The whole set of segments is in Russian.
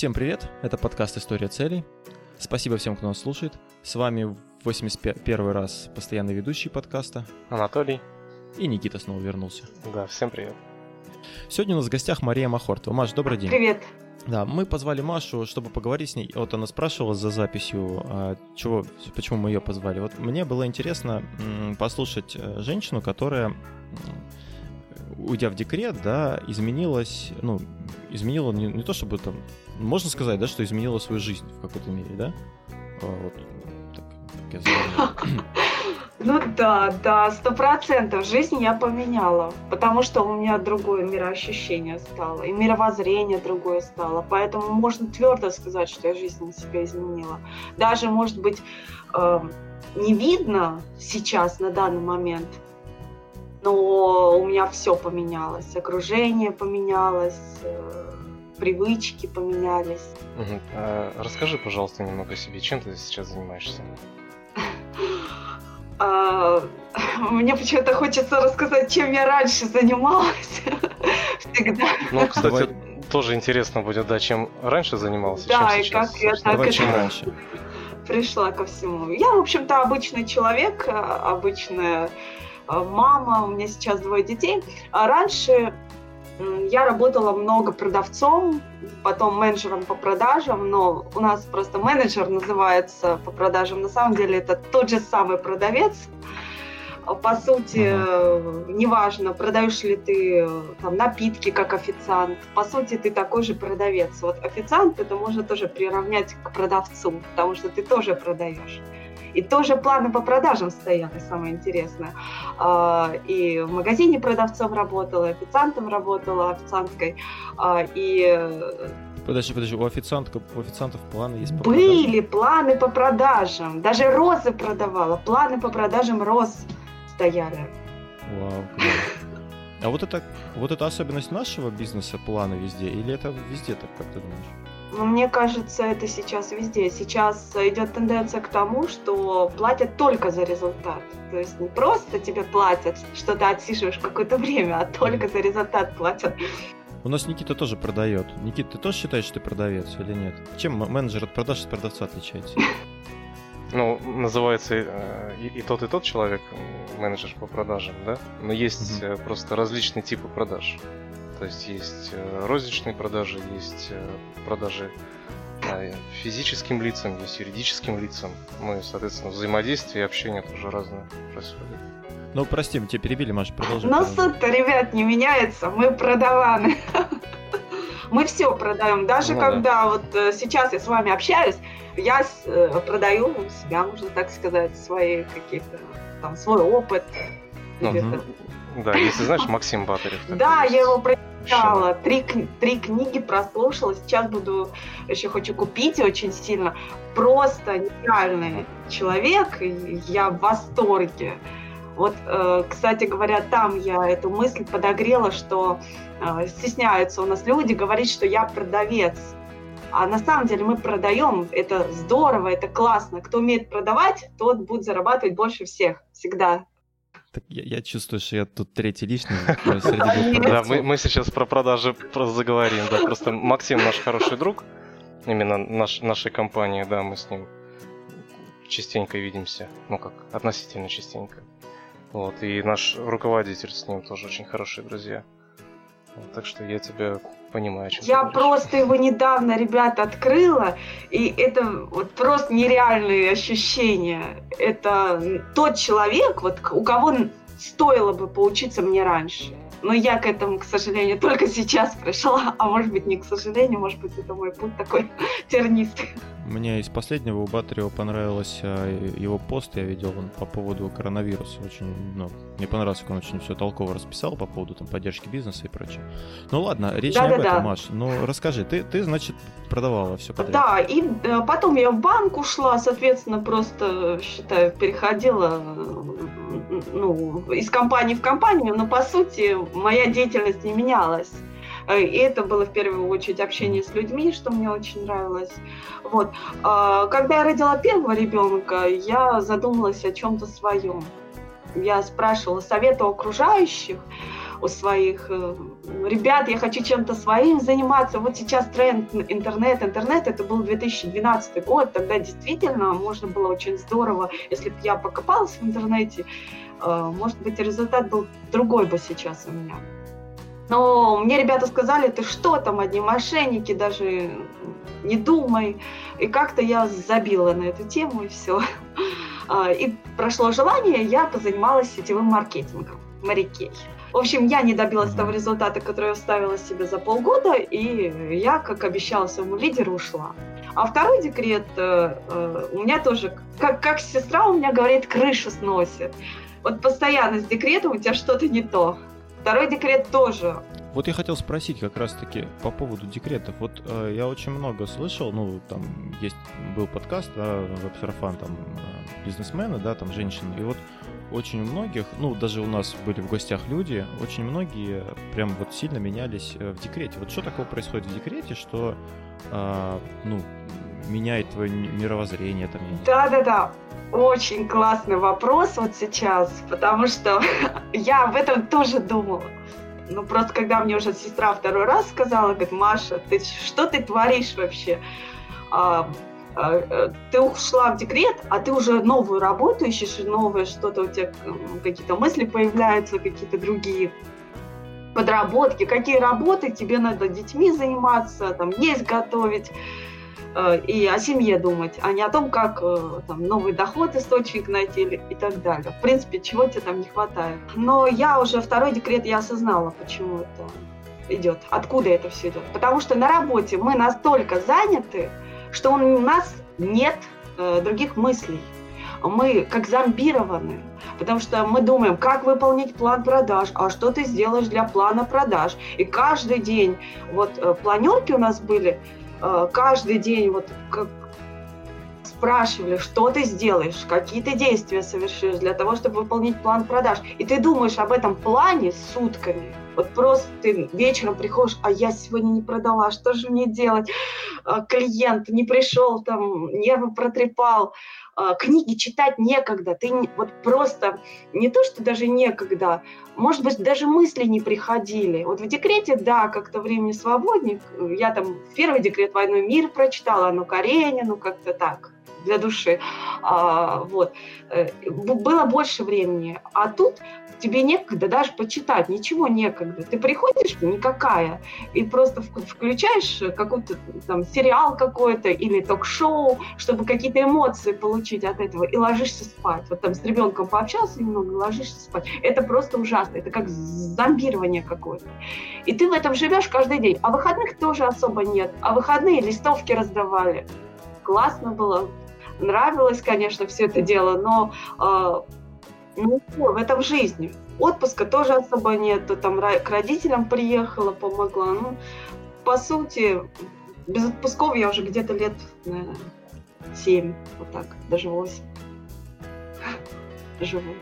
Всем привет, это подкаст «История целей». Спасибо всем, кто нас слушает. С вами 81 раз постоянный ведущий подкаста Анатолий. И Никита снова вернулся. Да, всем привет. Сегодня у нас в гостях Мария Махортова. Маш, добрый день. Привет. Да, мы позвали Машу, чтобы поговорить с ней. Вот она спрашивала за записью, а, чего, почему мы ее позвали. Вот мне было интересно послушать э, женщину, которая, уйдя в декрет, да, изменилась, ну, изменила не, не то чтобы там, можно сказать, да, что изменила свою жизнь в какой-то мере, да? А, вот, так, я Ну да, да, сто процентов. Жизнь я поменяла, потому что у меня другое мироощущение стало, и мировоззрение другое стало. Поэтому можно твердо сказать, что я жизнь себя изменила. Даже, может быть, э, не видно сейчас, на данный момент, но у меня все поменялось. Окружение поменялось, э, привычки поменялись. Угу. А, расскажи, пожалуйста, немного о себе. Чем ты сейчас занимаешься? А, мне почему-то хочется рассказать, чем я раньше занималась. Всегда. Ну, кстати, тоже интересно будет, да, чем раньше занимался, да, чем и как я так Давай, чем раньше. пришла ко всему. Я, в общем-то, обычный человек, обычная а, мама, у меня сейчас двое детей. А раньше я работала много продавцом, потом менеджером по продажам, но у нас просто менеджер называется по продажам. На самом деле это тот же самый продавец. По сути, uh-huh. неважно, продаешь ли ты там, напитки как официант, по сути, ты такой же продавец. Вот официант это можно тоже приравнять к продавцу, потому что ты тоже продаешь. И тоже планы по продажам стояли, самое интересное. А, и в магазине продавцом работала, официантом работала, официанткой. А, и Подожди, подожди, у, официантка, у официантов планы есть по Были продажам? планы по продажам. Даже розы продавала. Планы по продажам роз стояли. Вау, А вот это, вот это особенность нашего бизнеса, планы везде, или это везде так, как ты думаешь? Но мне кажется, это сейчас везде. Сейчас идет тенденция к тому, что платят только за результат. То есть не просто тебе платят, что ты отсиживаешь какое-то время, а только за результат платят. У нас Никита тоже продает. Никита, ты тоже считаешь, что ты продавец или нет? Чем менеджер от продаж от продавца отличается? Ну, называется э, и, и тот, и тот человек менеджер по продажам, да? Но есть mm-hmm. просто различные типы продаж. То есть есть э, розничные продажи, есть э, продажи физическим лицам, есть юридическим лицам. Ну и, соответственно, взаимодействие и общение тоже разное происходит. Ну, прости, мы тебя перебили, Маша, продолжи. Но суть-то, ребят, не меняется. Мы продаваны. Мы все продаем. Даже ну, когда да. вот э, сейчас я с вами общаюсь, я продаю себя, можно так сказать, свои какие-то там свой опыт. Ну, да, если знаешь, Максим Батарев. Да, я его прочитала, три, три книги прослушала, сейчас буду, еще хочу купить очень сильно. Просто нереальный человек, я в восторге. Вот, э, кстати говоря, там я эту мысль подогрела, что э, стесняются у нас люди говорить, что я продавец. А на самом деле мы продаем, это здорово, это классно. Кто умеет продавать, тот будет зарабатывать больше всех, всегда. Так я, я чувствую, что я тут третий лишний Да, мы, мы сейчас про продажи просто заговорим. Да, просто Максим наш хороший друг, именно наш, нашей компании, да, мы с ним частенько видимся, ну как, относительно частенько. Вот, и наш руководитель с ним тоже очень хорошие друзья. Так что я тебя понимаю. Чем я просто его недавно, ребята, открыла, и это вот просто нереальные ощущения. Это тот человек, вот у кого стоило бы поучиться мне раньше. Но я к этому, к сожалению, только сейчас пришла. А может быть, не к сожалению, может быть, это мой путь такой тернистый. Мне из последнего у Батарева понравился а, его пост, я видел он по поводу коронавируса. Очень, ну, мне понравилось, как он очень все толково расписал по поводу там поддержки бизнеса и прочее. Ну ладно, речь да, не да, об этом, да. Маш. Ну расскажи, ты, ты, значит, продавала все подряд. Да, и э, потом я в банк ушла, соответственно, просто, считаю, переходила ну, из компании в компанию, но по сути моя деятельность не менялась. Э, и это было в первую очередь общение с людьми, что мне очень нравилось. Вот. А, когда я родила первого ребенка, я задумалась о чем-то своем. Я спрашивала совета окружающих, у своих э, ребят, я хочу чем-то своим заниматься. Вот сейчас тренд интернет, интернет, это был 2012 год, тогда действительно можно было очень здорово, если бы я покопалась в интернете, э, может быть, результат был другой бы сейчас у меня. Но мне ребята сказали, ты что там, одни мошенники, даже не думай. И как-то я забила на эту тему, и все. А, и прошло желание, я позанималась сетевым маркетингом, Марикей. В общем, я не добилась того результата, который я ставила себе за полгода, и я, как обещала своему лидеру, ушла. А второй декрет э, э, у меня тоже, как, как сестра у меня говорит, крышу сносит. Вот постоянно с декретом у тебя что-то не то. Второй декрет тоже. Вот я хотел спросить как раз-таки по поводу декретов. Вот э, я очень много слышал, ну, там есть, был подкаст, да, веб-сарафан, там, э, бизнесмены, да, там, женщины, и вот очень у многих, ну, даже у нас были в гостях люди, очень многие прям вот сильно менялись э, в декрете. Вот что такого происходит в декрете, что, э, ну, меняет твое мировоззрение? Там, Да-да-да, очень классный вопрос вот сейчас, потому что я об этом тоже думала. Ну, просто когда мне уже сестра второй раз сказала, говорит, Маша, ты что ты творишь вообще? А, а, э, ты ушла в декрет, а ты уже новую работу ищешь, новое что-то у тебя, какие-то мысли появляются, какие-то другие подработки, какие работы тебе надо детьми заниматься, там, есть готовить. Э, и о семье думать, а не о том, как э, там, новый доход, источник найти и так далее. В принципе, чего тебе там не хватает. Но я уже второй декрет, я осознала, почему это идет, откуда это все идет. Потому что на работе мы настолько заняты, что у нас нет э, других мыслей. Мы как зомбированы, потому что мы думаем, как выполнить план продаж, а что ты сделаешь для плана продаж. И каждый день, вот э, планерки у нас были, каждый день вот как спрашивали, что ты сделаешь, какие ты действия совершишь для того, чтобы выполнить план продаж. И ты думаешь об этом плане сутками. Вот просто ты вечером приходишь, а я сегодня не продала, что же мне делать? Э, клиент не пришел, там нервы протрепал. А, книги читать некогда, ты вот просто не то, что даже некогда, может быть, даже мысли не приходили. Вот в декрете, да, как-то времени свободник, я там первый декрет «Войной мир» прочитала, ну, Каренину, как-то так, для души. А, вот. Э, было больше времени. А тут тебе некогда даже почитать, ничего некогда. Ты приходишь, никакая, и просто включаешь какой-то там сериал какой-то или ток-шоу, чтобы какие-то эмоции получить от этого, и ложишься спать. Вот там с ребенком пообщался немного, ложишься спать. Это просто ужасно, это как зомбирование какое-то. И ты в этом живешь каждый день. А выходных тоже особо нет. А выходные листовки раздавали. Классно было, нравилось, конечно, все это дело, но э, ну, в этом жизни. Отпуска тоже особо нет. Там к родителям приехала, помогла. Ну, по сути, без отпусков я уже где-то лет, наверное, 7, вот так, даже 8 живу.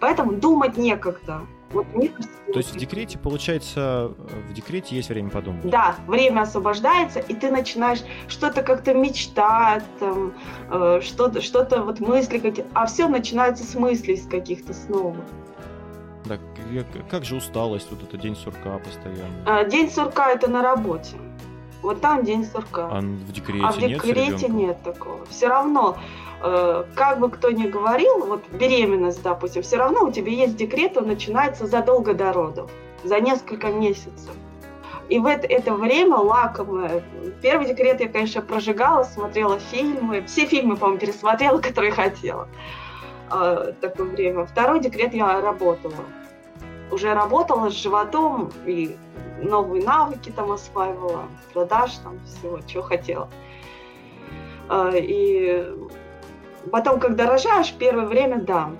Поэтому думать некогда. Вот мне кажется, То есть в декрете, получается, в декрете есть время подумать? Да, время освобождается, и ты начинаешь что-то как-то мечтать, там, э, что-то, что-то вот мысли какие-то, а все начинается с мыслей с каких-то снова. Да, как же усталость, вот это день сурка постоянно? А, день сурка это на работе. Вот там день сурка. А в декрете, а в декрете нет, нет такого. Все равно Э, как бы кто ни говорил, вот беременность, допустим, все равно у тебя есть декрет, он начинается задолго до родов, за несколько месяцев. И в это, это время лакомое. Первый декрет я, конечно, прожигала, смотрела фильмы. Все фильмы, по-моему, пересмотрела, которые хотела. Э, такое время. Второй декрет я работала. Уже работала с животом и новые навыки там осваивала, продаж там всего, чего хотела. Э, и Потом, когда рожаешь, первое время, да,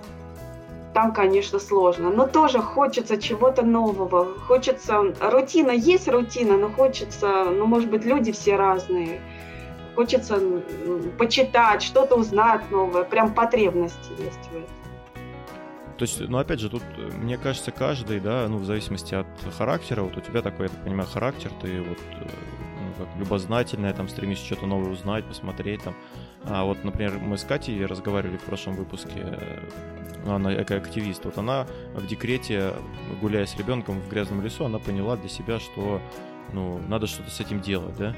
там, конечно, сложно, но тоже хочется чего-то нового, хочется, рутина есть рутина, но хочется, ну, может быть, люди все разные, хочется почитать, что-то узнать новое, прям потребности есть в этом. То есть, ну, опять же, тут, мне кажется, каждый, да, ну, в зависимости от характера, вот у тебя такой, я так понимаю, характер, ты вот, э, ну, как любознательная, там стремишься что-то новое узнать, посмотреть там. А вот, например, мы с Катей разговаривали в прошлом выпуске, э, она экоактивист, вот она в декрете, гуляя с ребенком в грязном лесу, она поняла для себя, что ну, надо что-то с этим делать, да?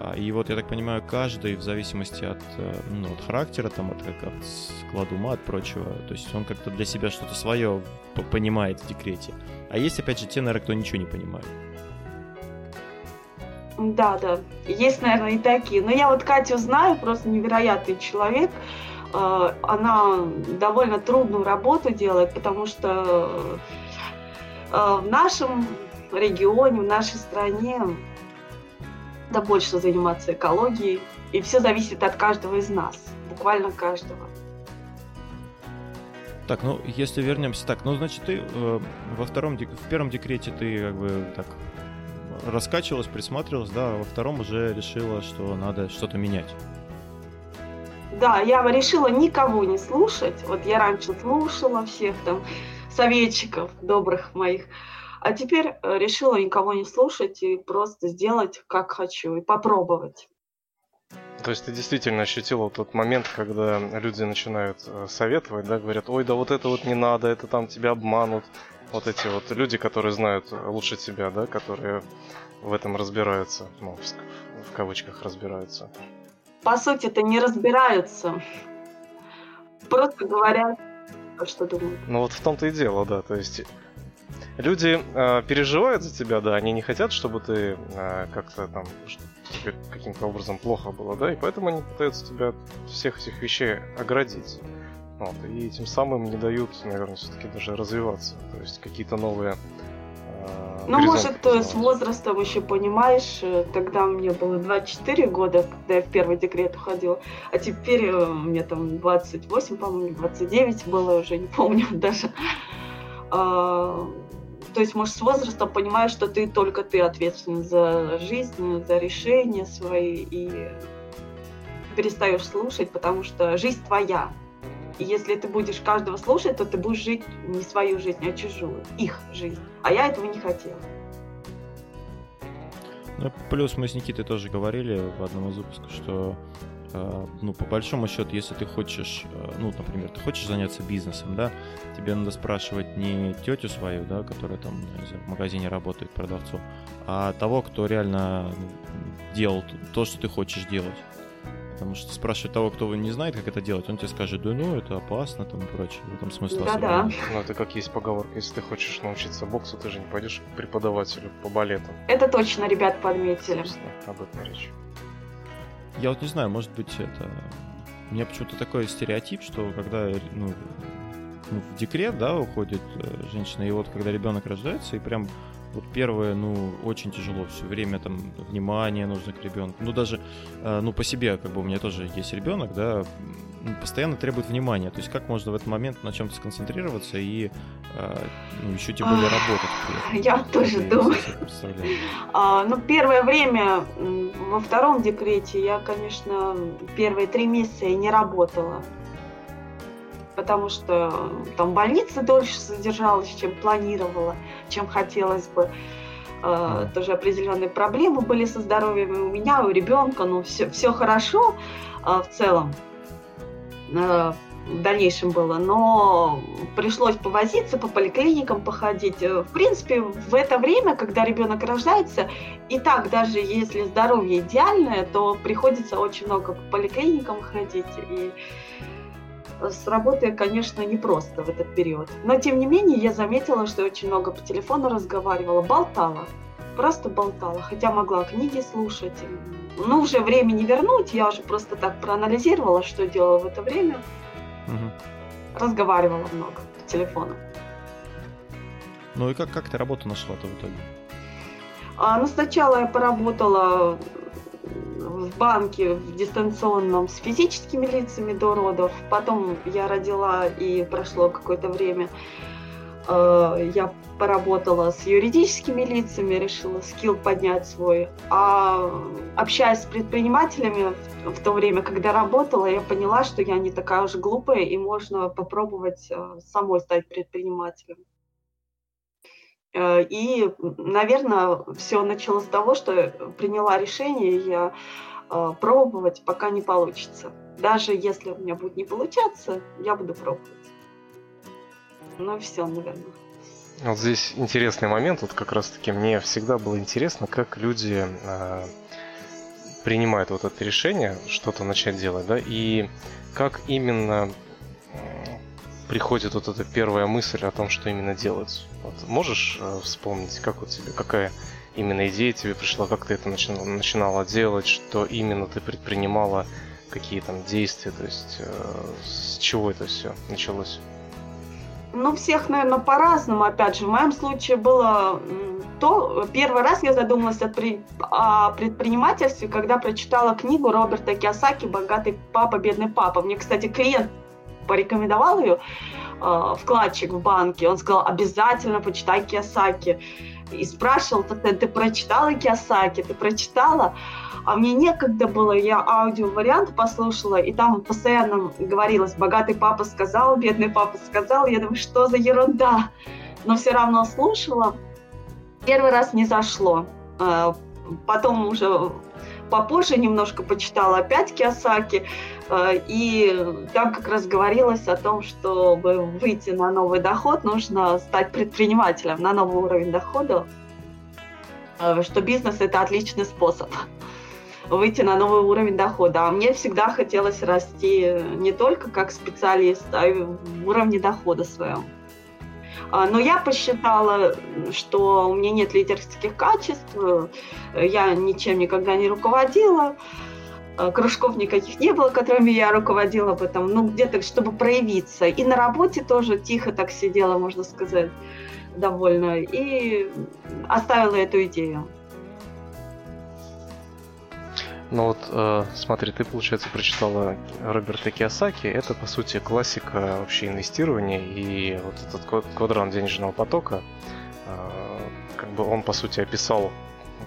А, и вот, я так понимаю, каждый, в зависимости от, э, ну, от характера, там, от, от склада ума, от прочего, то есть он как-то для себя что-то свое понимает в декрете. А есть, опять же, те, наверное, кто ничего не понимает. Да, да. Есть, наверное, и такие. Но я вот Катю знаю, просто невероятный человек. Э, она довольно трудную работу делает, потому что э, в нашем регионе, в нашей стране да больше заниматься экологией. И все зависит от каждого из нас, буквально каждого. Так, ну если вернемся, так, ну значит ты э, во втором, в первом декрете ты как бы так раскачивалась, присматривалась, да, а во втором уже решила, что надо что-то менять. Да, я решила никого не слушать. Вот я раньше слушала всех там советчиков добрых моих, а теперь э, решила никого не слушать и просто сделать как хочу и попробовать. То есть ты действительно ощутила тот момент, когда люди начинают э, советовать, да, говорят, ой, да вот это вот не надо, это там тебя обманут. Вот эти вот люди, которые знают лучше тебя, да, которые в этом разбираются, ну, в, в кавычках разбираются. По сути, это не разбираются. Просто говорят, что думают. Ну вот в том-то и дело, да. То есть люди э, переживают за тебя, да, они не хотят, чтобы ты э, как-то там тебе каким-то образом плохо было, да, и поэтому они пытаются тебя от всех этих вещей оградить. Вот, и тем самым не дают, наверное, все-таки даже развиваться. То есть какие-то новые э, ну, может, с возрастом еще понимаешь, э, тогда мне было 24 года, когда я в первый декрет уходила, а теперь э, мне там 28, по-моему, 29 было, уже не помню даже. А, то есть, может, с возрастом понимаешь, что ты только ты ответственен за жизнь, за решения свои, и перестаешь слушать, потому что жизнь твоя. И если ты будешь каждого слушать, то ты будешь жить не свою жизнь, а чужую, их жизнь. А я этого не хотела. Ну, плюс мы с Никитой тоже говорили в одном из выпусков, что Э, ну, по большому счету, если ты хочешь, э, ну, например, ты хочешь заняться бизнесом, да, тебе надо спрашивать не тетю свою, да, которая там, знаю, в магазине работает продавцом, а того, кто реально делал то, что ты хочешь делать. Потому что спрашивать того, кто не знает, как это делать, он тебе скажет, да ну, это опасно, там и прочее. В этом смысла да, да. Ну, это как есть поговорка, если ты хочешь научиться боксу, ты же не пойдешь к преподавателю по балету. Это точно, ребят, подметили. Собственно, об этом речь. Я вот не знаю, может быть, это... У меня почему-то такой стереотип, что когда ну, ну, в декрет, да, уходит э, женщина, и вот когда ребенок рождается, и прям вот первое, ну, очень тяжело все время, там, внимание нужно к ребенку. Ну, даже, э, ну, по себе, как бы у меня тоже есть ребенок, да, постоянно требует внимания. То есть как можно в этот момент на чем-то сконцентрироваться и э, ну, еще тем более работать? Я тоже думаю. А, ну, первое время во втором декрете я, конечно, первые три месяца я не работала потому что там больница дольше задержалась, чем планировала, чем хотелось бы. Uh, тоже определенные проблемы были со здоровьем и у меня, и у ребенка, ну все, все хорошо uh, в целом uh, в дальнейшем было, но пришлось повозиться по поликлиникам, походить. В принципе, в это время, когда ребенок рождается, и так даже если здоровье идеальное, то приходится очень много по поликлиникам ходить и с работой, конечно, непросто в этот период. Но, тем не менее, я заметила, что я очень много по телефону разговаривала, болтала. Просто болтала, хотя могла книги слушать. Ну, уже времени вернуть, я уже просто так проанализировала, что делала в это время. Угу. Разговаривала много по телефону. Ну и как, как ты работу нашла-то в итоге? А, ну, сначала я поработала в банке в дистанционном с физическими лицами до родов. Потом я родила и прошло какое-то время. Э, я поработала с юридическими лицами, решила скилл поднять свой. А общаясь с предпринимателями в, то время, когда работала, я поняла, что я не такая уж глупая и можно попробовать э, самой стать предпринимателем. Э, и, наверное, все началось с того, что приняла решение я э, пробовать, пока не получится. Даже если у меня будет не получаться, я буду пробовать. Ну, все, наверное. Вот здесь интересный момент, вот как раз-таки мне всегда было интересно, как люди э, принимают вот это решение, что-то начать делать, да, и как именно приходит вот эта первая мысль о том, что именно делать. Вот можешь э, вспомнить, как вот тебе, какая именно идея тебе пришла, как ты это начинала, начинала делать, что именно ты предпринимала, какие там действия, то есть э, с чего это все началось? Ну, всех, наверное, по-разному. Опять же, в моем случае было то, первый раз я задумалась о предпринимательстве, когда прочитала книгу Роберта Киосаки «Богатый папа, бедный папа». Мне, кстати, клиент порекомендовал ее, э, вкладчик в банке, он сказал, обязательно почитай Киосаки. И спрашивал, ты, прочитала Киосаки, ты прочитала? а мне некогда было, я аудио-вариант послушала, и там постоянно говорилось, богатый папа сказал, бедный папа сказал, я думаю, что за ерунда, но все равно слушала. Первый раз не зашло, а, потом уже попозже немножко почитала опять Киосаки, и там как раз говорилось о том, чтобы выйти на новый доход, нужно стать предпринимателем на новый уровень дохода, а, что бизнес – это отличный способ выйти на новый уровень дохода. А мне всегда хотелось расти не только как специалист, а и в уровне дохода своем. А, но я посчитала, что у меня нет лидерских качеств, я ничем никогда не руководила, кружков никаких не было, которыми я руководила, поэтому, ну, где-то, чтобы проявиться. И на работе тоже тихо так сидела, можно сказать, довольно, и оставила эту идею. Ну вот, э, смотри, ты, получается, прочитала Роберта Киосаки. Это, по сути, классика вообще инвестирования. И вот этот квадрант денежного потока, э, как бы он, по сути, описал,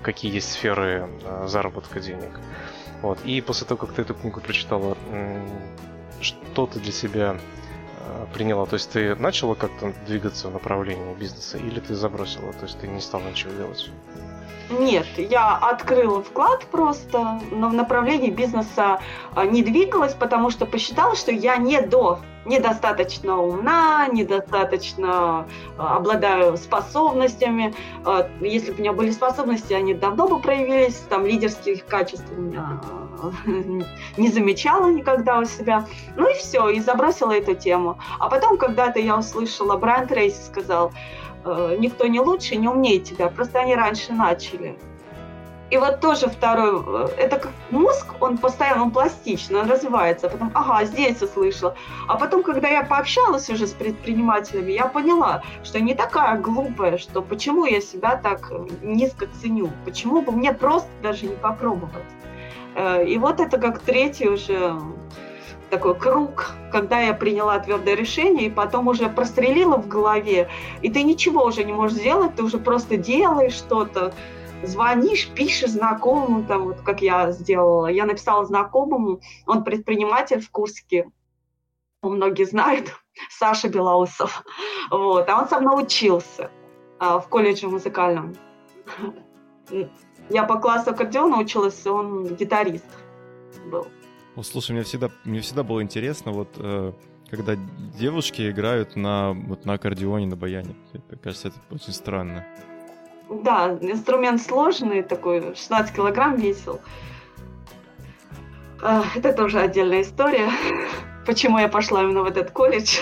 какие есть сферы э, заработка денег. Вот. И после того, как ты эту книгу прочитала, что ты для себя э, приняла? То есть ты начала как-то двигаться в направлении бизнеса или ты забросила? То есть ты не стала ничего делать? Нет, я открыла вклад просто, но в направлении бизнеса а, не двигалась, потому что посчитала, что я не до, недостаточно умна, недостаточно а, обладаю способностями. А, если бы у меня были способности, они давно бы проявились, там лидерских качеств у меня не замечала никогда у себя. Ну и все, и забросила эту тему. А потом когда-то я услышала, Брайан Трейси сказал, никто не лучше, не умнее тебя, просто они раньше начали. И вот тоже второй, э, это как мозг, он постоянно, он пластичный, он развивается. Потом, ага, здесь услышала. А потом, когда я пообщалась уже с предпринимателями, я поняла, что не такая глупая, что почему я себя так низко ценю, почему бы мне просто даже не попробовать. Э, и вот это как третий уже такой круг, когда я приняла твердое решение, и потом уже прострелила в голове, и ты ничего уже не можешь сделать, ты уже просто делаешь что-то, звонишь, пишешь знакомому, там, вот как я сделала. Я написала знакомому, он предприниматель в Курске, многие знают, Саша Белоусов. Вот, а он со мной учился а, в колледже музыкальном. Я по классу аккордеона училась, он гитарист был. Ну, слушай, мне всегда, мне всегда было интересно, вот э, когда девушки играют на, вот, на аккордеоне, на баяне. Мне кажется, это очень странно. Да, инструмент сложный такой, 16 килограмм весил. Э, это тоже отдельная история, почему я пошла именно в этот колледж.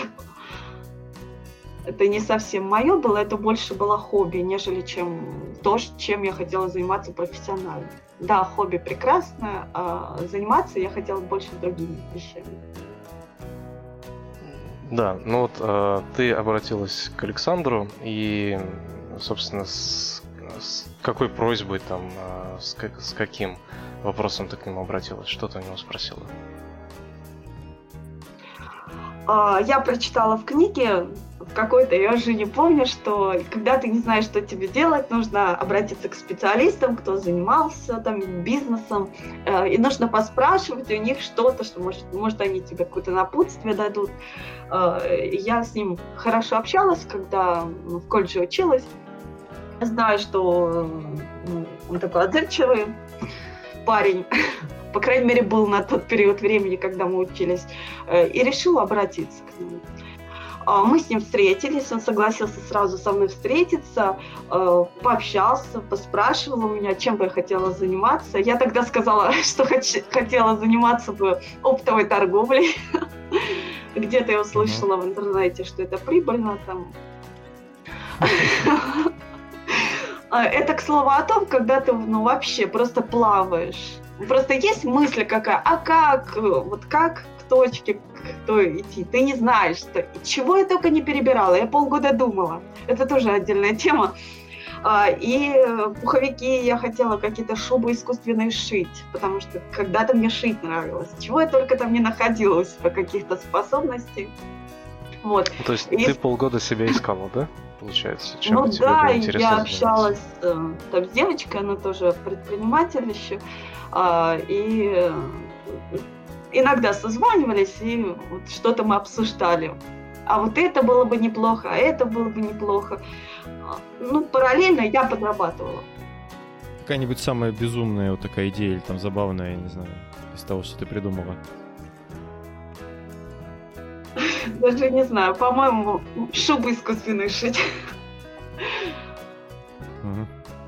Это не совсем мое было, это больше было хобби, нежели чем то, чем я хотела заниматься профессионально да, хобби прекрасное, а заниматься я хотела больше другими вещами. Да, ну вот э, ты обратилась к Александру и, собственно, с, с какой просьбой там, э, с, как, с каким вопросом ты к нему обратилась, что ты у него спросила? А, я прочитала в книге какой-то, я уже не помню, что когда ты не знаешь, что тебе делать, нужно обратиться к специалистам, кто занимался там бизнесом, э, и нужно поспрашивать у них что-то, что может, может они тебе какое-то напутствие дадут. Э, я с ним хорошо общалась, когда в колледже училась. знаю, что ну, он такой отзывчивый парень, по крайней мере, был на тот период времени, когда мы учились, э, и решил обратиться к нему. А, мы с ним встретились, он согласился сразу со мной встретиться, э, пообщался, поспрашивал у меня, чем бы я хотела заниматься. Я тогда сказала, что хотела заниматься бы оптовой торговлей. Где-то я услышала в интернете, что это прибыльно там. А, это, к слову, о том, когда ты ну, вообще просто плаваешь. Просто есть мысль какая, а как, вот как к точке, кто идти, ты не знаешь, что, чего я только не перебирала, я полгода думала, это тоже отдельная тема. А, и пуховики я хотела какие-то шубы искусственные шить, потому что когда-то мне шить нравилось. Чего я только там не находилась по каких-то способностей. Вот. То есть и... ты полгода себя искала, да? получается? Чем ну да, я общалась э, там, с девочкой, она тоже предприниматель еще, э, и э, иногда созванивались, и вот что-то мы обсуждали. А вот это было бы неплохо, а это было бы неплохо. Ну, параллельно я подрабатывала. Какая-нибудь самая безумная вот такая идея или там забавная, я не знаю, из того, что ты придумала? Даже не знаю, по-моему, шубу искусственную шить.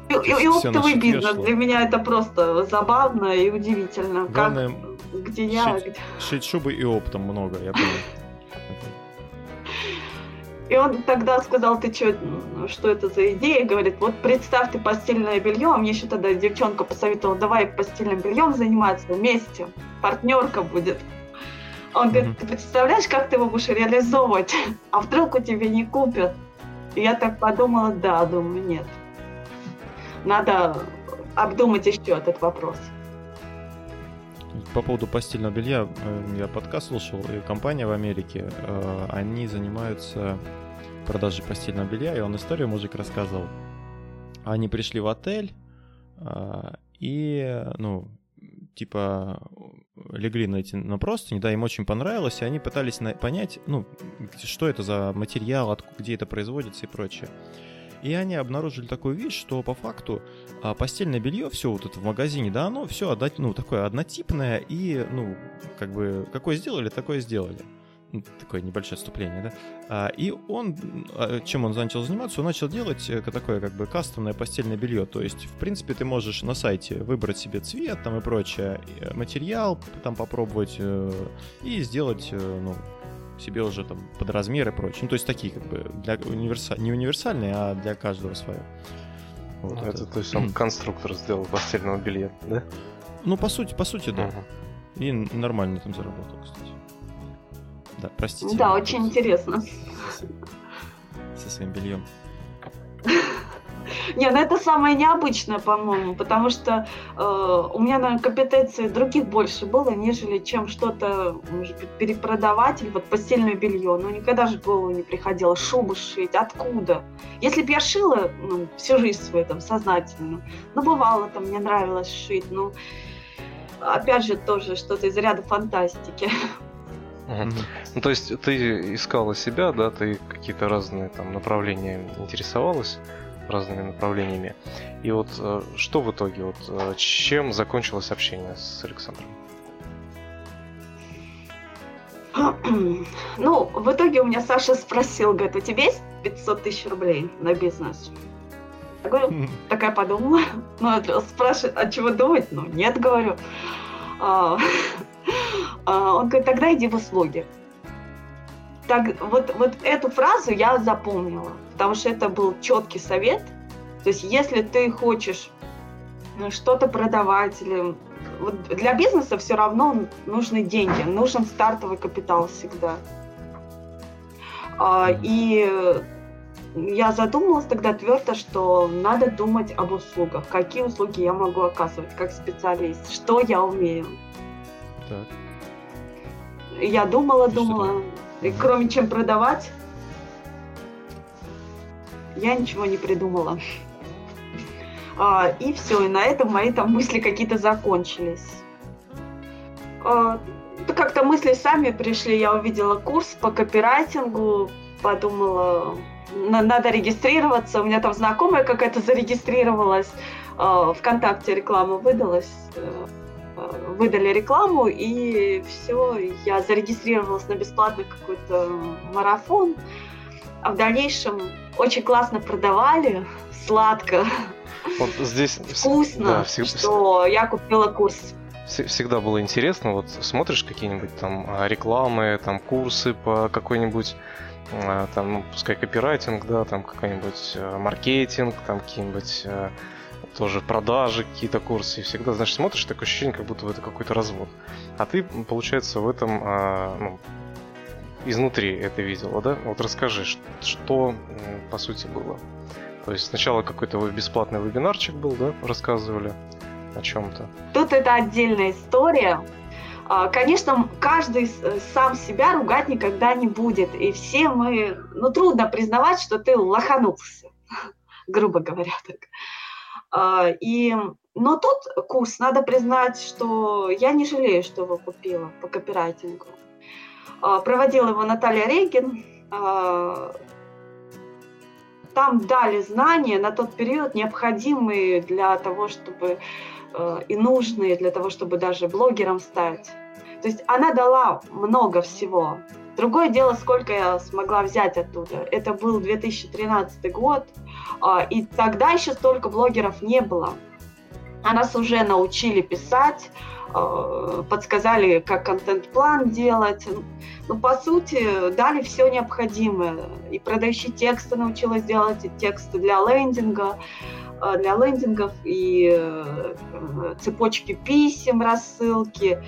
И, и, оптовый бизнес. Для меня это просто забавно и удивительно. Главное, как, где я... Шить, шить шубы и оптом много, я понял. И он тогда сказал, ты что, что это за идея? Говорит, вот представь ты постельное белье, а мне еще тогда девчонка посоветовала, давай постельным бельем заниматься вместе, партнерка будет. Он говорит, ты представляешь, как ты его будешь реализовывать? А вдруг у тебя не купят? И я так подумала, да, думаю, нет. Надо обдумать еще этот вопрос. По поводу постельного белья, э, я подкаст слушал, и компания в Америке, э, они занимаются продажей постельного белья, и он историю мужик рассказывал. Они пришли в отель, э, и, ну, типа легли на эти на простыни, да, им очень понравилось, и они пытались понять, ну, что это за материал, откуда, где это производится и прочее. И они обнаружили такую вещь, что по факту а, постельное белье, все вот это в магазине, да, оно все ну, такое однотипное, и, ну, как бы, какое сделали, такое сделали. Ну, такое небольшое вступление, да. А, и он, а, чем он начал заниматься, он начал делать э, такое как бы кастомное постельное белье. То есть, в принципе, ты можешь на сайте выбрать себе цвет там и прочее, э, материал там попробовать э, и сделать, ну, себе уже там под размер и прочее. Ну, то есть такие как бы для универса... не универсальные, а для каждого свое. Вот это, это, то есть он конструктор сделал постельного белья, да? Ну, по сути, по сути, да. Угу. И нормально там заработал, кстати. Да, простите. Да, очень интересно. Со своим бельем. Не, ну это самое необычное, по-моему, потому что э, у меня, наверное, компетенции других больше было, нежели чем что-то, может быть, перепродавать или вот постельное белье. Ну, никогда же в голову не приходило шубу шить. Откуда? Если бы я шила ну, всю жизнь свою там сознательно, ну, бывало там, мне нравилось шить, ну, опять же, тоже что-то из ряда фантастики. Ну, то есть ты искала себя, да, ты какие-то разные там направления интересовалась разными направлениями. И вот э, что в итоге, вот э, чем закончилось общение с Александром? Ну, в итоге у меня Саша спросил, говорит, у тебя есть 500 тысяч рублей на бизнес? Я говорю, такая подумала. Ну, спрашивает, а чего думать? Ну, нет, говорю. А, а, он говорит, тогда иди в услуги. Так, вот, вот эту фразу я запомнила, потому что это был четкий совет. То есть, если ты хочешь ну, что-то продавать или вот для бизнеса все равно нужны деньги, нужен стартовый капитал всегда. А, и я задумалась тогда твердо, что надо думать об услугах, какие услуги я могу оказывать как специалист, что я умею. Так. Я думала, думала, и кроме чем продавать, я ничего не придумала. А, и все, и на этом мои там мысли какие-то закончились. А, как-то мысли сами пришли, я увидела курс по копирайтингу, подумала, надо регистрироваться. У меня там знакомая какая-то зарегистрировалась. Э, ВКонтакте реклама выдалась. Выдали рекламу, и все, я зарегистрировалась на бесплатный какой-то марафон. А в дальнейшем очень классно продавали, сладко, вот здесь вкусно, да, всег... что я купила курс. Всегда было интересно, вот смотришь какие-нибудь там а, рекламы, там курсы по какой-нибудь а, там, ну, пускай копирайтинг, да, там какой-нибудь э, маркетинг, там какие-нибудь э, тоже продажи, какие-то курсы. И всегда, знаешь, смотришь, такое ощущение, как будто это какой-то развод. А ты, получается, в этом, а, ну, изнутри это видела, да? Вот расскажи, что, по сути было. То есть сначала какой-то бесплатный вебинарчик был, да, рассказывали о чем-то. Тут это отдельная история. А, конечно, каждый сам себя ругать никогда не будет. И все мы... Ну, трудно признавать, что ты лоханулся, грубо говоря так. А, и... Но тут курс, надо признать, что я не жалею, что его купила по копирайтингу. А, проводила его Наталья Регин. Там дали знания на тот период, необходимые для того, чтобы и нужные для того, чтобы даже блогером стать. То есть она дала много всего. Другое дело, сколько я смогла взять оттуда. Это был 2013 год, а, и тогда еще столько блогеров не было. А нас уже научили писать, э, подсказали, как контент-план делать. Ну, по сути, дали все необходимое. И продающие тексты научилась делать, и тексты для лендинга. Э, для лендингов и э, цепочки писем, рассылки,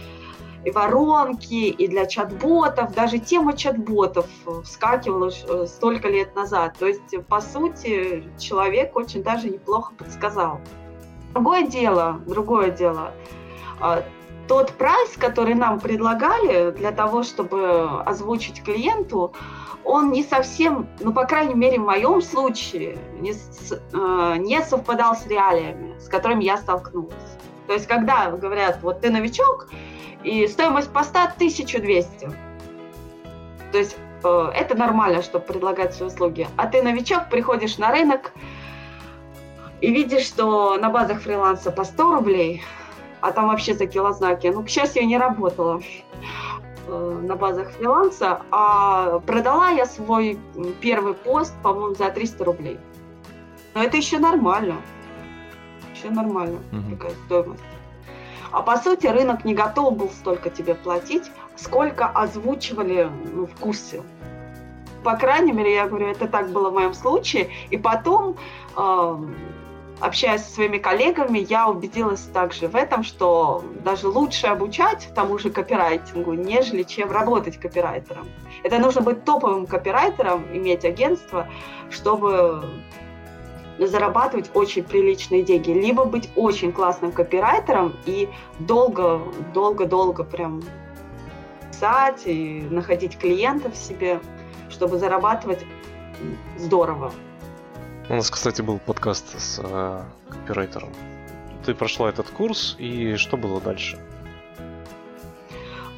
и воронки, и для чат-ботов. Даже тема чат-ботов вскакивала э, столько лет назад. То есть, по сути, человек очень даже неплохо подсказал. Другое дело, другое дело, тот прайс, который нам предлагали для того, чтобы озвучить клиенту, он не совсем, ну, по крайней мере, в моем случае, не, э, не совпадал с реалиями, с которыми я столкнулась. То есть, когда говорят, вот ты новичок, и стоимость поста 1200. То есть, э, это нормально, чтобы предлагать свои услуги. А ты новичок, приходишь на рынок и видишь, что на базах фриланса по 100 рублей, а там вообще за килознаки. Ну, к счастью, я не работала. Э, на базах фриланса, а продала я свой первый пост, по-моему, за 300 рублей. Но это еще нормально. Еще нормально угу. такая стоимость. А по сути рынок не готов был столько тебе платить, сколько озвучивали ну, в курсе. По крайней мере, я говорю, это так было в моем случае. И потом э, общаясь со своими коллегами, я убедилась также в этом, что даже лучше обучать тому же копирайтингу, нежели чем работать копирайтером. Это нужно быть топовым копирайтером, иметь агентство, чтобы зарабатывать очень приличные деньги, либо быть очень классным копирайтером и долго, долго, долго прям писать и находить клиентов себе, чтобы зарабатывать здорово. У нас, кстати, был подкаст с э, копирайтером. Ты прошла этот курс, и что было дальше?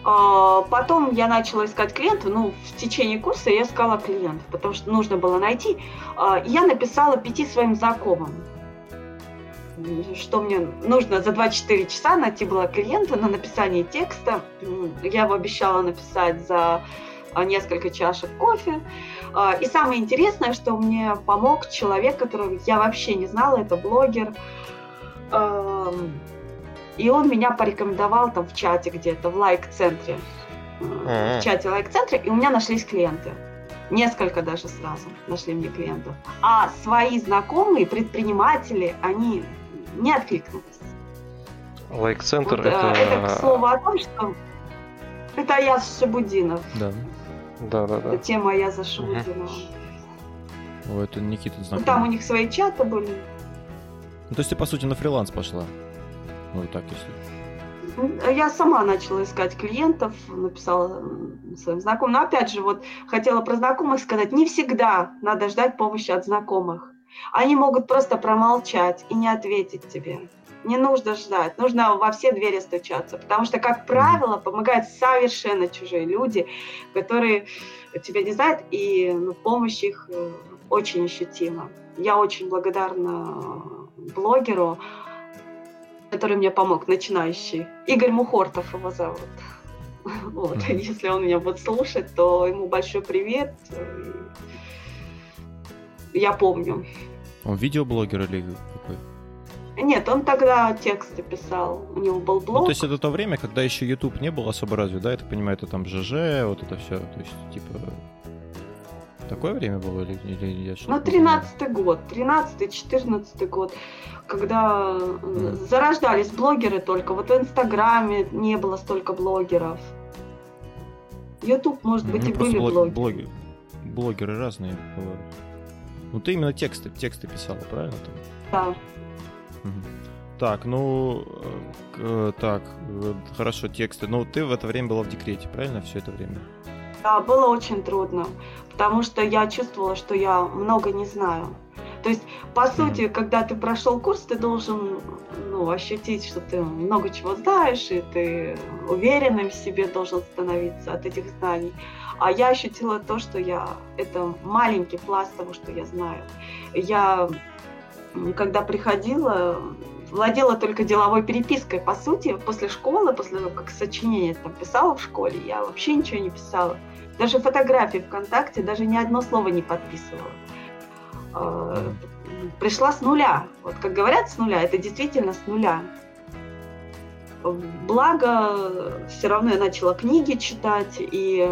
А, потом я начала искать клиентов. Ну, в течение курса я искала клиентов, потому что нужно было найти. А, я написала пяти своим знакомым, что мне нужно за 24 часа найти было клиента на написание текста. Я его обещала написать за а, несколько чашек кофе. И самое интересное, что мне помог человек, которого я вообще не знала, это блогер. И он меня порекомендовал там в чате где-то, в лайк-центре. В чате лайк-центре, и у меня нашлись клиенты. Несколько даже сразу нашли мне клиентов. А свои знакомые, предприниматели, они не откликнулись. Лайк-центр вот, э, это... Это к слову о том, что это я Шабудинов. Да. Да, да, да. Это тема я за Шабудинова. О, это Никита знакомый. Там у них свои чаты были. Ну, то есть ты, по сути, на фриланс пошла? Ну, так, если... Я сама начала искать клиентов, написала своим знакомым. Но опять же, вот хотела про знакомых сказать, не всегда надо ждать помощи от знакомых. Они могут просто промолчать и не ответить тебе. Не нужно ждать, нужно во все двери стучаться, потому что, как правило, помогают совершенно чужие люди, которые тебя не знают, и ну, помощь их э, очень ощутимо. Я очень благодарна блогеру, который мне помог, начинающий. Игорь Мухортов его зовут. Вот. Mm-hmm. Если он меня будет слушать, то ему большой привет. Я помню. Он видеоблогер или какой? Нет, он тогда тексты писал. У него был блог. Ну, то есть это то время, когда еще YouTube не был особо развит, да? Я так понимаю, это там ЖЖ, вот это все. То есть, типа, такое время было или, или я что Ну, 13-й год, 13-й, 14 год, когда mm. зарождались блогеры только. Вот в Инстаграме не было столько блогеров. YouTube, может быть, ну, и были блог, блогеры. блогеры. Блогеры разные бывают. Ну, ты именно тексты, тексты писала, правильно? Там? Да. Так, ну, э, так, э, хорошо, тексты. Ну, ты в это время была в декрете, правильно, все это время? Да, было очень трудно, потому что я чувствовала, что я много не знаю. То есть, по сути, когда ты прошел курс, ты должен ну, ощутить, что ты много чего знаешь, и ты уверенным в себе должен становиться от этих знаний. А я ощутила то, что я это маленький пласт того, что я знаю. Я когда приходила, владела только деловой перепиской. По сути, после школы, после того, как сочинение там писала в школе, я вообще ничего не писала. Даже фотографии ВКонтакте, даже ни одно слово не подписывала. А, пришла с нуля. Вот как говорят, с нуля, это действительно с нуля. Благо, все равно я начала книги читать и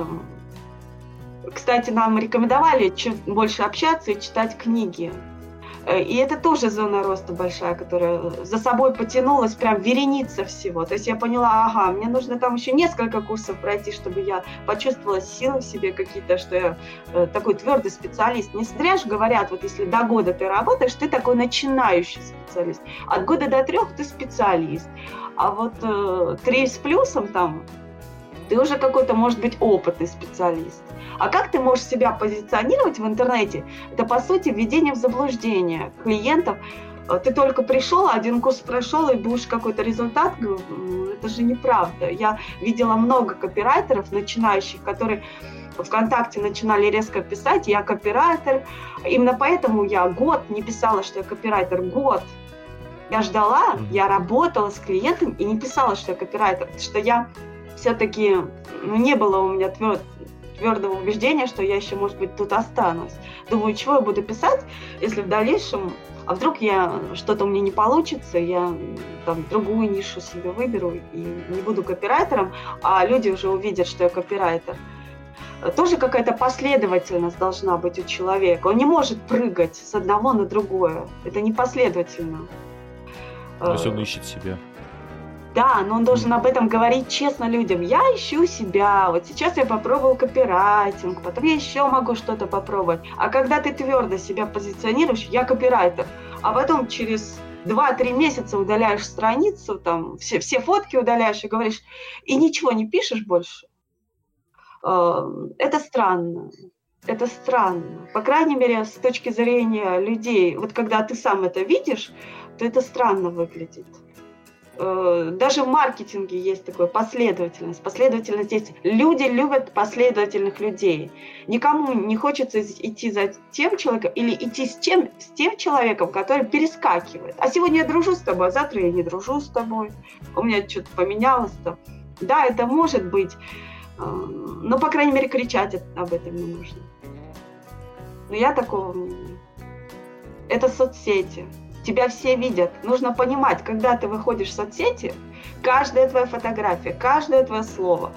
кстати, нам рекомендовали чем больше общаться и читать книги. Э, и это тоже зона роста большая, которая за собой потянулась, прям вереница всего. То есть я поняла, ага, мне нужно там еще несколько курсов пройти, чтобы я почувствовала силы в себе какие-то, что я э, такой твердый специалист. Не зря же говорят, вот если до года ты работаешь, ты такой начинающий специалист. От года до трех ты специалист. А вот э, три с плюсом там, ты уже какой-то, может быть, опытный специалист. А как ты можешь себя позиционировать в интернете? Это, по сути, введение в заблуждение клиентов. Э, ты только пришел, один курс прошел, и будешь какой-то результат. Это же неправда. Я видела много копирайтеров начинающих, которые ВКонтакте начинали резко писать, я копирайтер. Именно поэтому я год не писала, что я копирайтер, год. Я ждала, я работала с клиентом и не писала, что я копирайтер, потому что я все-таки, ну, не было у меня тверд, твердого убеждения, что я еще, может быть, тут останусь. Думаю, чего я буду писать, если в дальнейшем, а вдруг я что-то у меня не получится, я там другую нишу себе выберу и не буду копирайтером, а люди уже увидят, что я копирайтер. Тоже какая-то последовательность должна быть у человека. Он не может прыгать с одного на другое. Это непоследовательно. То есть он ищет себя. Да, но он должен об этом говорить честно людям. Я ищу себя. Вот сейчас я попробовал копирайтинг, потом я еще могу что-то попробовать. А когда ты твердо себя позиционируешь, я копирайтер, а потом через 2-3 месяца удаляешь страницу, там все, все фотки удаляешь и говоришь, и ничего не пишешь больше, э, это странно. Это странно. По крайней мере, с точки зрения людей, вот когда ты сам это видишь, то это странно выглядит. Э, даже в маркетинге есть такая последовательность. Последовательность есть. Люди любят последовательных людей. Никому не хочется идти за тем человеком или идти с тем, с тем человеком, который перескакивает. А сегодня я дружу с тобой, а завтра я не дружу с тобой. У меня что-то поменялось там. Да, это может быть, э, но, по крайней мере, кричать об этом не нужно. Но я такого мнения. Это соцсети тебя все видят. Нужно понимать, когда ты выходишь в соцсети, каждая твоя фотография, каждое твое слово,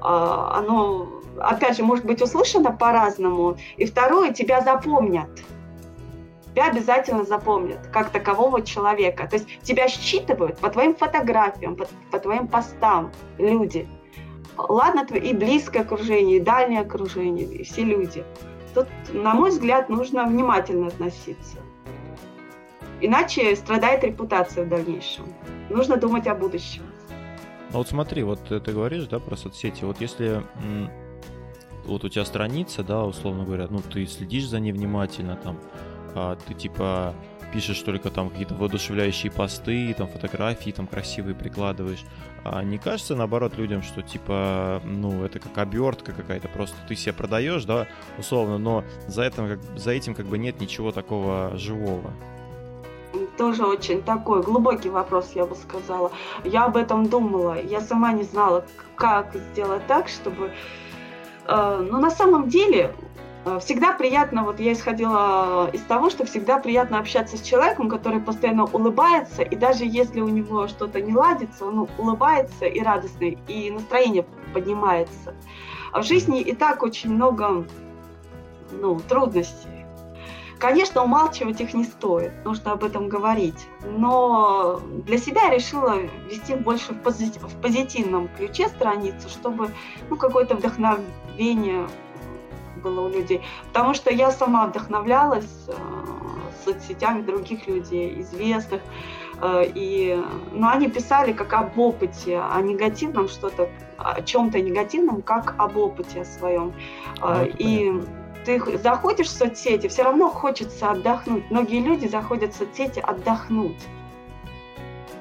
а, оно, опять же, может быть услышано по-разному. И второе, тебя запомнят. Тебя обязательно запомнят как такового человека. То есть тебя считывают по твоим фотографиям, по, по твоим постам люди. Ладно, и близкое окружение, и дальнее окружение, и все люди. Тут, на мой взгляд, нужно внимательно относиться. Иначе страдает репутация в дальнейшем. Нужно думать о будущем. А вот смотри, вот ты говоришь, да, про соцсети. Вот если вот у тебя страница, да, условно говоря, ну ты следишь за ней внимательно, там, а, ты типа пишешь только там какие-то воодушевляющие посты, там фотографии там красивые прикладываешь. А не кажется, наоборот, людям, что типа, ну, это как обертка какая-то, просто ты себя продаешь, да, условно, но за как, за этим как бы нет ничего такого живого. Тоже очень такой глубокий вопрос, я бы сказала. Я об этом думала. Я сама не знала, как сделать так, чтобы... Э, но на самом деле Э, всегда приятно, вот я исходила из того, что всегда приятно общаться с человеком, который постоянно улыбается, и даже если у него что-то не ладится, он улыбается и радостный, и настроение поднимается. А в жизни и так очень много ну, трудностей. Конечно, умалчивать их не стоит, нужно об этом говорить. Но для себя я решила вести больше в, позитивном ключе страницу, чтобы ну, какое-то вдохновение было у людей. Потому что я сама вдохновлялась э, соцсетями других людей, известных. Э, и, ну, они писали как об опыте, о негативном что-то, о чем-то негативном, как об опыте своем. Ну, и ты заходишь в соцсети, все равно хочется отдохнуть. Многие люди заходят в соцсети отдохнуть.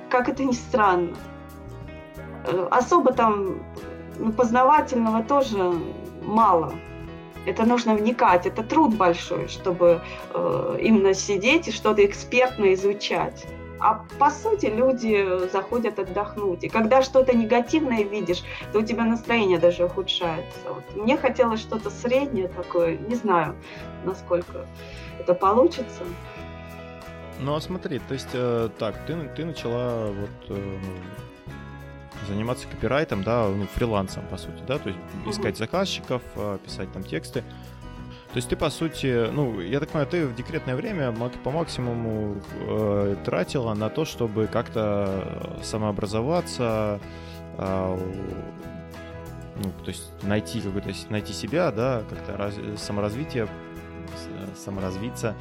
Как это ни странно. Особо там ну, познавательного тоже мало это нужно вникать, это труд большой, чтобы э, именно сидеть и что-то экспертно изучать. А по сути люди заходят отдохнуть. И когда что-то негативное видишь, то у тебя настроение даже ухудшается. Вот. Мне хотелось что-то среднее такое, не знаю, насколько это получится. Ну а смотри, то есть э, так, ты, ты начала вот э, заниматься копирайтом, да, ну, фрилансом, по сути, да, то есть искать заказчиков, а, писать там тексты. То есть ты, по сути, ну, я так понимаю, ты в декретное время по максимуму э, тратила на то, чтобы как-то самообразоваться, э, ну, то есть найти какой-то, найти себя, да, как-то раз, саморазвитие, саморазвиться,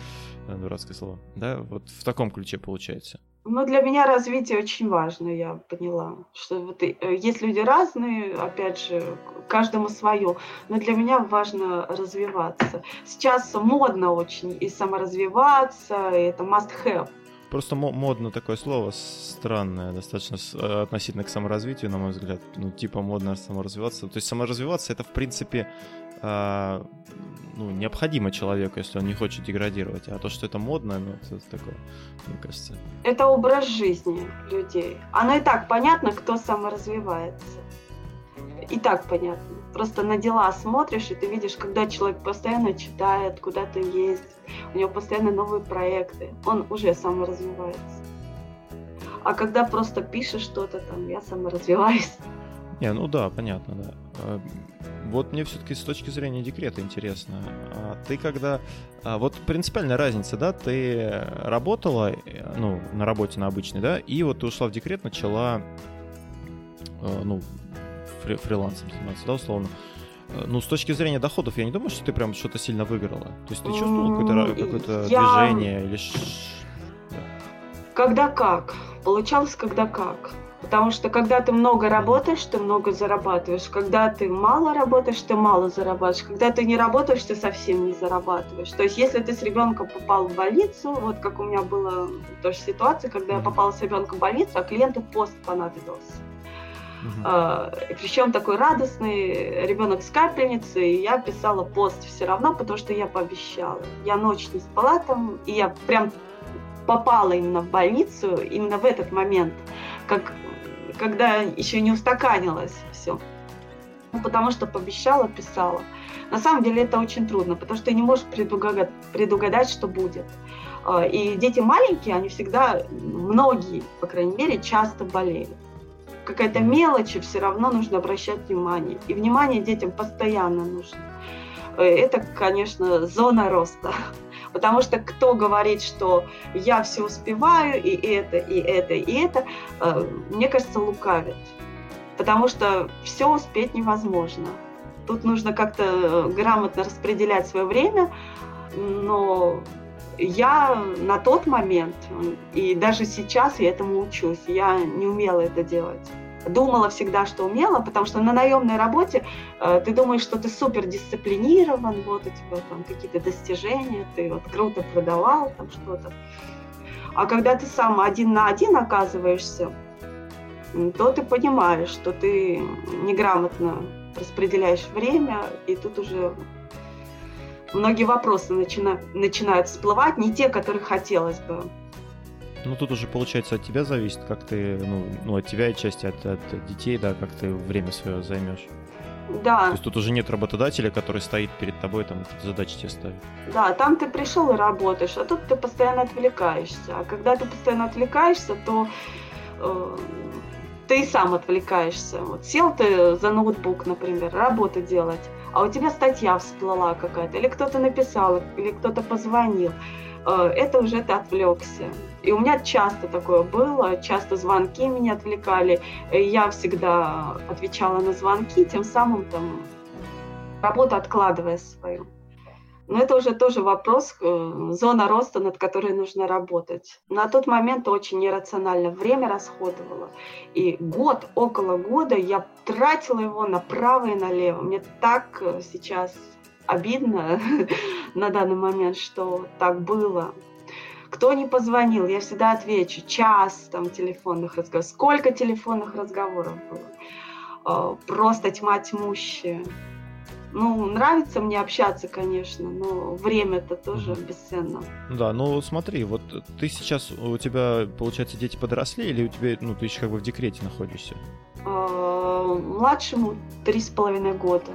дурацкое слово, да, вот в таком ключе получается. Ну, для меня развитие очень важно, я поняла. Что вот э, есть люди разные, опять же, каждому свое. Но для меня важно развиваться. Сейчас модно очень и саморазвиваться, и это must have. Просто модно такое слово странное, достаточно э, относительно к саморазвитию, на мой взгляд. Ну, типа модно саморазвиваться. То есть саморазвиваться это, в принципе, ну, необходимо человеку, если он не хочет деградировать. А то, что это модно, ну, это такое, мне кажется. Это образ жизни людей. Оно и так понятно, кто саморазвивается. И так понятно. Просто на дела смотришь, и ты видишь, когда человек постоянно читает, куда-то ездит, у него постоянно новые проекты, он уже саморазвивается. А когда просто пишешь что-то там, я саморазвиваюсь. Не, ну да, понятно, да. А, вот мне все-таки с точки зрения декрета интересно. А ты когда... А вот принципиальная разница, да, ты работала, э, ну, на работе на обычной, да, и вот ты ушла в декрет, начала, э, ну, фри фрилансом заниматься, да, условно. Э, ну, с точки зрения доходов, я не думаю, что ты прям что-то сильно выиграла. То есть ты чувствовала какое-то какое я... движение или... Когда как. Получалось, когда как. Потому что когда ты много работаешь, ты много зарабатываешь. Когда ты мало работаешь, ты мало зарабатываешь. Когда ты не работаешь, ты совсем не зарабатываешь. То есть если ты с ребенком попал в больницу, вот как у меня была тоже ситуация, когда я попала с ребенком в больницу, а клиенту пост понадобился. Uh-huh. А, причем такой радостный ребенок с капельницей, и я писала пост все равно, потому что я пообещала. Я ночь не спала там, и я прям попала именно в больницу, именно в этот момент, как когда еще не устаканилось все. Ну, потому что пообещала, писала. На самом деле это очень трудно, потому что ты не можешь предугадать, предугадать, что будет. А, и дети маленькие, они всегда, многие, по крайней мере, часто болеют. Какая-то мелочь, все равно нужно обращать внимание. И внимание детям постоянно нужно. Э, это, конечно, зона роста. Потому что кто говорит, что я все успеваю, и это, и это, и это, э, мне кажется, лукавит. Потому что все успеть невозможно. Тут нужно как-то э, грамотно распределять свое время, но я на тот момент, и даже сейчас я этому учусь, я не умела это делать думала всегда, что умела, потому что на наемной работе э, ты думаешь, что ты супер дисциплинирован, вот у тебя там какие-то достижения, ты вот круто продавал там что-то. А когда ты сам один на один оказываешься, то ты понимаешь, что ты неграмотно распределяешь время, и тут уже многие вопросы начина... начинают всплывать, не те, которые хотелось бы. Ну, тут уже, получается, от тебя зависит, как ты, ну, ну от тебя и части от, от детей, да, как ты время свое займешь. Да. То есть тут уже нет работодателя, который стоит перед тобой, там, задачи тебе ставит. Да, там ты пришел и работаешь, а тут ты постоянно отвлекаешься. А когда ты постоянно отвлекаешься, то э, ты и сам отвлекаешься. Вот сел ты за ноутбук, например, работу делать, а у тебя статья всплыла какая-то, или кто-то написал, или кто-то позвонил. Э, это уже ты отвлекся. И у меня часто такое было, часто звонки меня отвлекали. Я всегда отвечала на звонки, тем самым там работу откладывая свою. Но это уже тоже вопрос, э, зона роста, над которой нужно работать. На тот момент очень нерационально время расходовала. И год, около года я тратила его направо и налево. Мне так э, сейчас обидно на данный момент, что так было. Кто не позвонил, я всегда отвечу. Час там телефонных разговоров. Сколько телефонных разговоров было? А, просто тьма тьмущая. Ну, нравится мне общаться, конечно, но время-то тоже mm бесценно. Да, ну смотри, вот ты сейчас, у тебя, получается, дети подросли, или у тебя, ну, ты еще как бы в декрете находишься? А, младшему три с половиной года.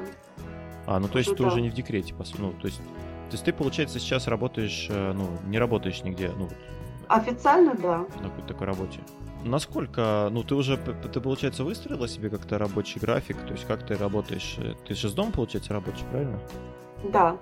А, ну то есть ты уже не в декрете, ну, то есть, то есть ты, получается, сейчас работаешь, э, ну, не работаешь нигде, ну... Официально, да. На какой-то такой работе. Насколько, ну, ты уже, ты, получается, выстроила себе как-то рабочий график, то есть как ты работаешь, э, ты же из дома, получается, работаешь, правильно? Да.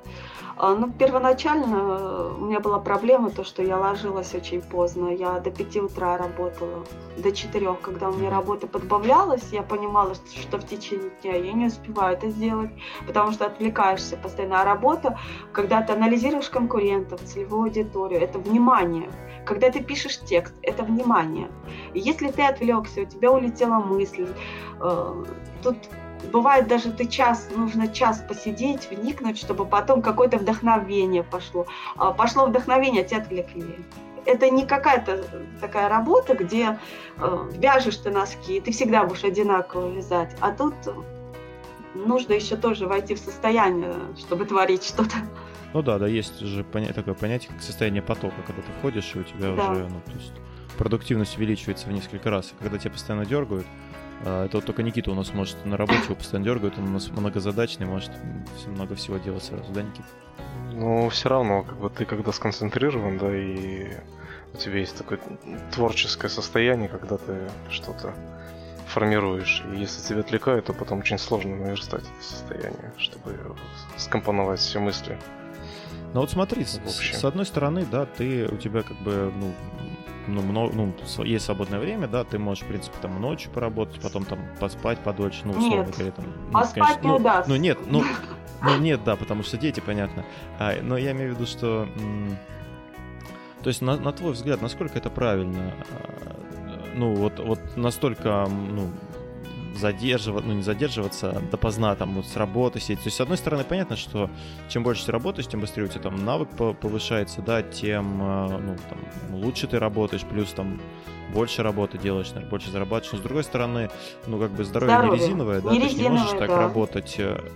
А, ну, первоначально э, у меня была проблема, то, что я ложилась очень поздно. Я до 5 утра работала, до 4. Когда у меня работа подбавлялась, я понимала, что в течение дня я не успеваю это сделать, потому что отвлекаешься постоянно. А работа, когда ты анализируешь конкурентов, целевую аудиторию, это внимание. Когда ты пишешь текст, это внимание. И если ты отвлекся, у тебя улетела мысль, э, тут бывает даже ты час, нужно час посидеть, вникнуть, чтобы потом какое-то вдохновение пошло. А пошло вдохновение, а тебя отвлекли. Это не какая-то такая работа, где э, вяжешь ты носки, и ты всегда будешь одинаково вязать. А тут нужно еще тоже войти в состояние, чтобы творить что-то. Ну да, да, есть же поня- такое понятие, как состояние потока, когда ты входишь, и у тебя да. уже, ну, то есть продуктивность увеличивается в несколько раз. И когда тебя постоянно дергают, это вот только Никита у нас может на работе, его постоянно дергает, он у нас многозадачный, может много всего делать сразу, да, Никита? Ну, все равно, как бы ты когда сконцентрирован, да, и у тебя есть такое творческое состояние, когда ты что-то формируешь. И если тебя отвлекают, то потом очень сложно наверстать это состояние, чтобы скомпоновать все мысли. Ну вот смотри, с, с одной стороны, да, ты у тебя как бы ну, ну, много, ну, есть свободное время, да, ты можешь, в принципе, там ночью поработать, потом там поспать подольше, ну, условно нет. говоря, там. Ну, а конечно, спать не ну, удастся. Ну, нет, ну, ну, нет, да, потому что дети, понятно. А, но я имею в виду, что... То есть, на, на твой взгляд, насколько это правильно? А, ну, вот, вот настолько, ну, задерживаться, ну не задерживаться допоздна там вот с работы сидеть. То есть, с одной стороны, понятно, что чем больше ты работаешь, тем быстрее у тебя там навык повышается, да, тем э, ну, там, лучше ты работаешь, плюс там больше работы делаешь, наверное, больше зарабатываешь. Но с другой стороны, ну как бы здоровье, здоровье. не резиновое, да, не ты не можешь так да. работать э, э,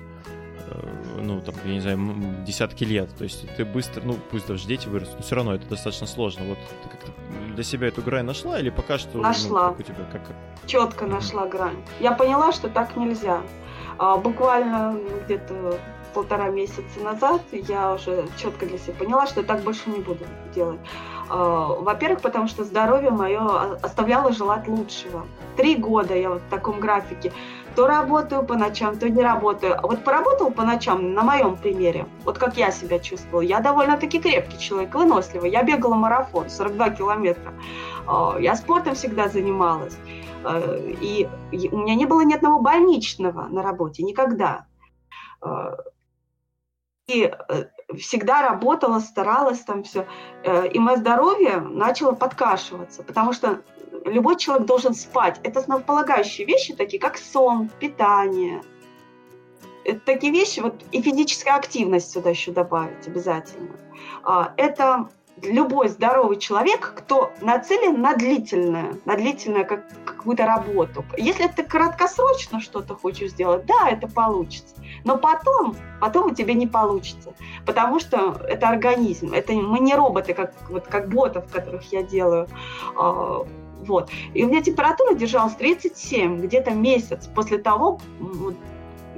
ну, там, я не знаю, десятки лет. То есть ты быстро, ну, пусть даже дети вырастут, но все равно это достаточно сложно. Вот ты как-то для себя эту грань нашла или пока что... Ну, нашла. Ну, как у тебя, как... Четко нашла грань. Я поняла, что так нельзя. А, буквально где-то полтора месяца назад я уже четко для себя поняла, что я так больше не буду делать. А, во-первых, потому что здоровье мое оставляло желать лучшего. Три года я вот в таком графике то работаю по ночам, то не работаю. Вот поработал по ночам, на моем примере, вот как я себя чувствовала, я довольно-таки крепкий человек, выносливый. Я бегала марафон, 42 километра. А, я спортом всегда занималась. А, и у меня не было ни одного больничного на работе, никогда. А, и э, всегда работала, старалась там все. Э, и мое здоровье начало подкашиваться, потому что любой человек должен спать. Это основополагающие вещи, такие как сон, питание. Это такие вещи, вот и физическая активность сюда еще добавить обязательно. А, это любой здоровый человек, кто нацелен на длительное, на длительное как, какую-то работу. Если ты краткосрочно что-то хочешь сделать, да, это получится. Но потом, потом у тебя не получится. Потому что это организм. Это, мы не роботы, как, вот, как ботов, которых я делаю. Вот. И у меня температура держалась 37, где-то месяц после того,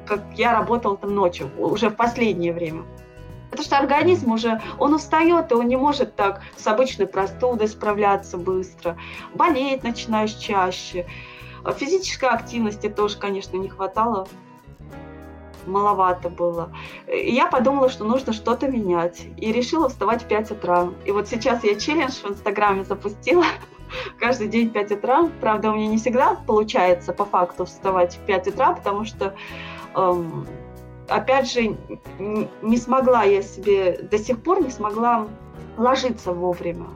как я работала там ночью, уже в последнее время. Потому что организм уже, он устает, и он не может так с обычной простудой справляться быстро. Болеет начинаешь чаще. Физической активности тоже, конечно, не хватало. Маловато было. И я подумала, что нужно что-то менять. И решила вставать в 5 утра. И вот сейчас я челлендж в Инстаграме запустила. Каждый день в 5 утра. Правда, у меня не всегда получается по факту вставать в 5 утра, потому что эм, опять же, не смогла я себе, до сих пор не смогла ложиться вовремя.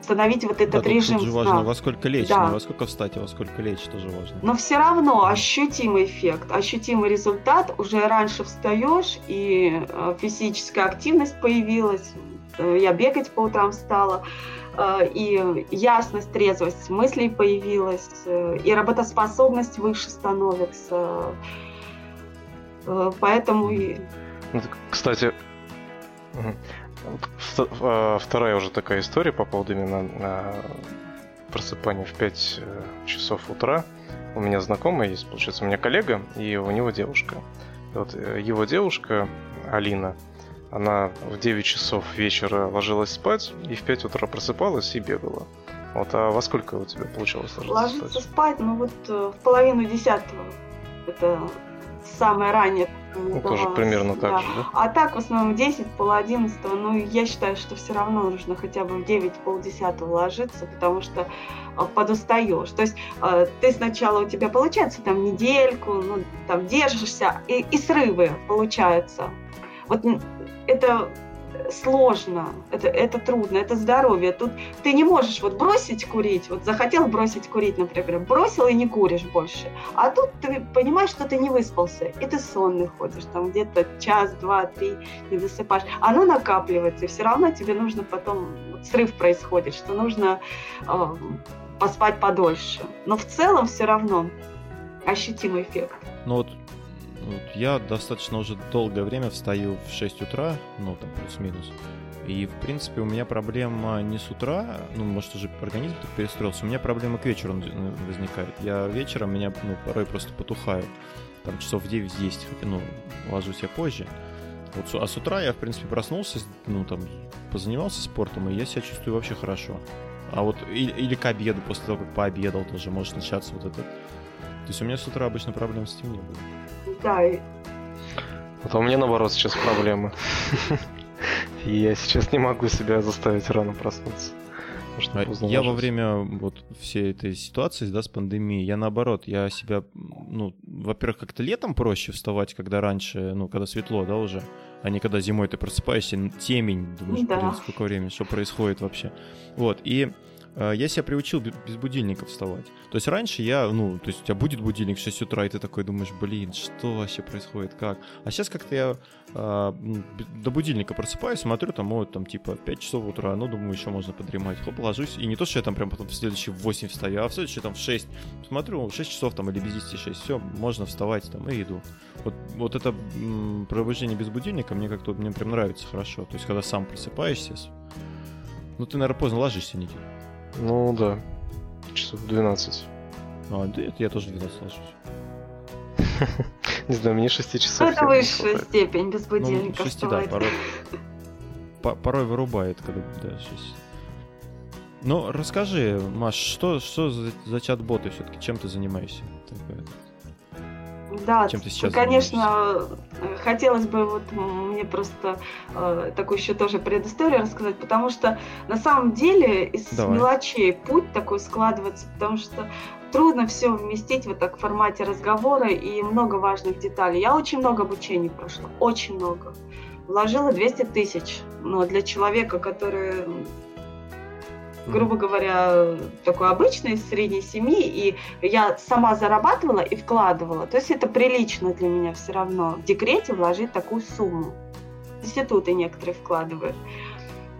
Установить вот этот да, режим тут же сна. важно, во сколько лечь, да. не во сколько встать, а во сколько лечь тоже важно. Но все равно ощутимый эффект, ощутимый результат. Уже раньше встаешь, и э, физическая активность появилась. Э, я бегать по утрам стала и ясность, трезвость мыслей появилась, и работоспособность выше становится. Э, поэтому и... Ну, кстати, э, вторая уже такая история по поводу именно просыпания в 5 э, часов утра. У меня знакомый есть, получается, у меня коллега, и у него девушка. Вот его девушка, Алина, она в 9 часов вечера ложилась спать и в 5 утра просыпалась и бегала. Вот, а во сколько у тебя получалось ложиться, ложиться спать? спать? Ну вот в половину десятого. Это самое раннее. Ну, тоже примерно так да. же, да? А так, в основном, 10, пол 11, ну, я считаю, что все равно нужно хотя бы в 9, пол 10 ложиться, потому что а, подустаешь. То есть а, ты сначала у тебя получается там недельку, ну, там держишься, и, и срывы получаются. Вот это сложно, это, это трудно, это здоровье. Тут ты не можешь вот бросить курить, вот захотел бросить курить, например, бросил и не куришь больше. А тут ты понимаешь, что ты не выспался, и ты сонный ходишь, там где-то час, два, три не досыпаешь. Оно накапливается, и все равно тебе нужно потом, вот срыв происходит, что нужно э, поспать подольше. Но в целом все равно ощутимый эффект. Ну вот вот я достаточно уже долгое время встаю в 6 утра, ну там плюс-минус. И, в принципе, у меня проблема не с утра, ну, может, уже организм так перестроился, у меня проблема к вечеру возникает. Я вечером, меня, ну, порой просто потухаю. Там часов в 9-10, хотя, ну, ложусь я позже. Вот, а с утра я, в принципе, проснулся, ну, там, позанимался спортом, и я себя чувствую вообще хорошо. А вот или, или к обеду, после того, как пообедал, тоже может начаться вот этот... То есть у меня с утра обычно проблем с этим не было. Да. Вот а у меня наоборот сейчас проблемы. И я сейчас не могу себя заставить рано проснуться. А я во время вот всей этой ситуации, да, с пандемией, я наоборот, я себя, ну, во-первых, как-то летом проще вставать, когда раньше, ну, когда светло, да, уже, а не когда зимой ты просыпаешься, темень, думаешь, да. блин, сколько времени, что происходит вообще. Вот, и я себя приучил без будильника вставать. То есть раньше я, ну, то есть у тебя будет будильник в 6 утра, и ты такой думаешь, блин, что вообще происходит, как? А сейчас как-то я э, до будильника просыпаюсь, смотрю, там, вот, там, типа, 5 часов утра, ну, думаю, еще можно подремать. Хоп, ложусь, и не то, что я там прям потом в следующий в 8 встаю, а в следующий там в 6. Смотрю, 6 часов там или без 10 6, все, можно вставать там и иду. Вот, вот это пробуждение без будильника мне как-то, мне прям нравится хорошо. То есть, когда сам просыпаешься, ну, ты, наверное, поздно ложишься, Никита. Ну да, часов 12. А, да, это я тоже 12 ложусь. Не знаю, мне 6 часов. Это высшая степень без будильника. Ну, 6, да, порой, порой вырубает, когда да, 6. Ну, расскажи, Маш, что, что за, за чат-боты все-таки? Чем ты занимаешься? Такое? Да, Чем ты сейчас конечно, занимаешься? хотелось бы вот мне просто э, такую еще тоже предысторию рассказать, потому что на самом деле из Давай. мелочей путь такой складывается, потому что трудно все вместить вот так в формате разговора и много важных деталей. Я очень много обучений прошла, очень много. Вложила 200 тысяч, но для человека, который грубо говоря, такой обычной средней семьи, и я сама зарабатывала и вкладывала. То есть это прилично для меня все равно в декрете вложить такую сумму. Институты некоторые вкладывают.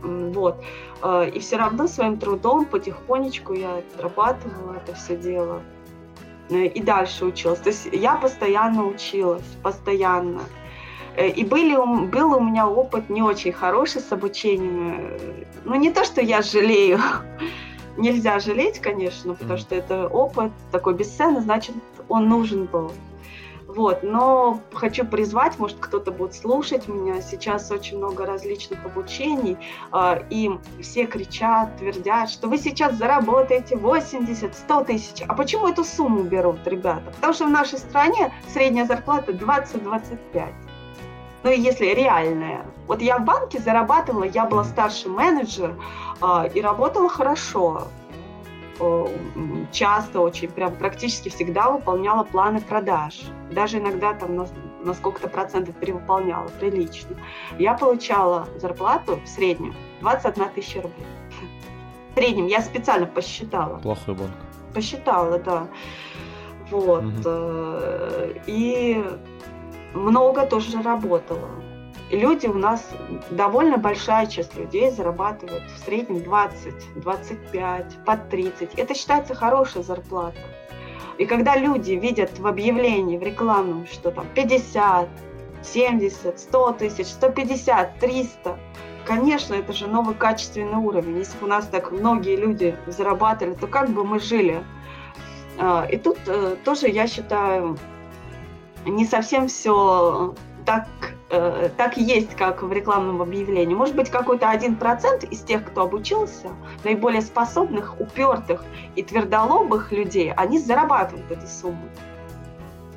Вот. Э, и все равно своим трудом потихонечку я отрабатывала это все дело. Э, и дальше училась. То есть я постоянно училась, постоянно. Э, и были, был у меня опыт не очень хороший с обучением. Ну, не то, что я жалею. Нельзя жалеть, конечно, потому что это опыт такой бесценный, значит, он нужен был. Вот, но хочу призвать, может, кто-то будет слушать меня. Сейчас очень много различных обучений, э, и все кричат, твердят, что вы сейчас заработаете 80-100 тысяч. А почему эту сумму берут, ребята? Потому что в нашей стране средняя зарплата 20-25. Ну и если реальная. Вот я в банке зарабатывала, я была старший менеджер э, и работала хорошо часто очень, прям практически всегда выполняла планы продаж. Даже иногда там на, на сколько-то процентов перевыполняла, прилично. Я получала зарплату в среднем 21 тысяча рублей. В среднем я специально посчитала. Плохой банк. Посчитала, да. Вот. Угу. И много тоже работала люди у нас, довольно большая часть людей зарабатывают в среднем 20, 25, под 30. Это считается хорошая зарплата. И когда люди видят в объявлении, в рекламном, что там 50, 70, 100 тысяч, 150, 300, конечно, это же новый качественный уровень. Если бы у нас так многие люди зарабатывали, то как бы мы жили? А, и тут э, тоже, я считаю, не совсем все так э, так есть, как в рекламном объявлении. Может быть, какой-то один процент из тех, кто обучился, наиболее способных, упертых и твердолобых людей, они зарабатывают эту сумму.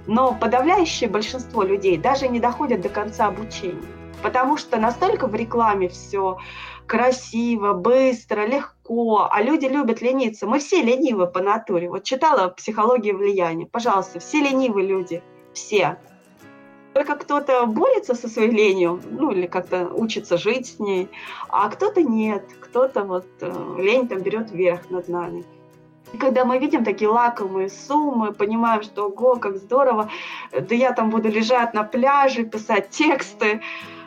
Но подавляющее большинство людей даже не доходят до конца обучения. Потому что настолько в рекламе все красиво, быстро, легко, а люди любят лениться. Мы все ленивы по натуре. Вот читала «Психологию влияния». Пожалуйста, все ленивые люди. Все. Только кто-то борется со своей ленью, ну или как-то учится жить с ней, а кто-то нет, кто-то вот э, лень там берет верх над нами. И когда мы видим такие лакомые суммы, понимаем, что ого, как здорово, да я там буду лежать на пляже, писать тексты,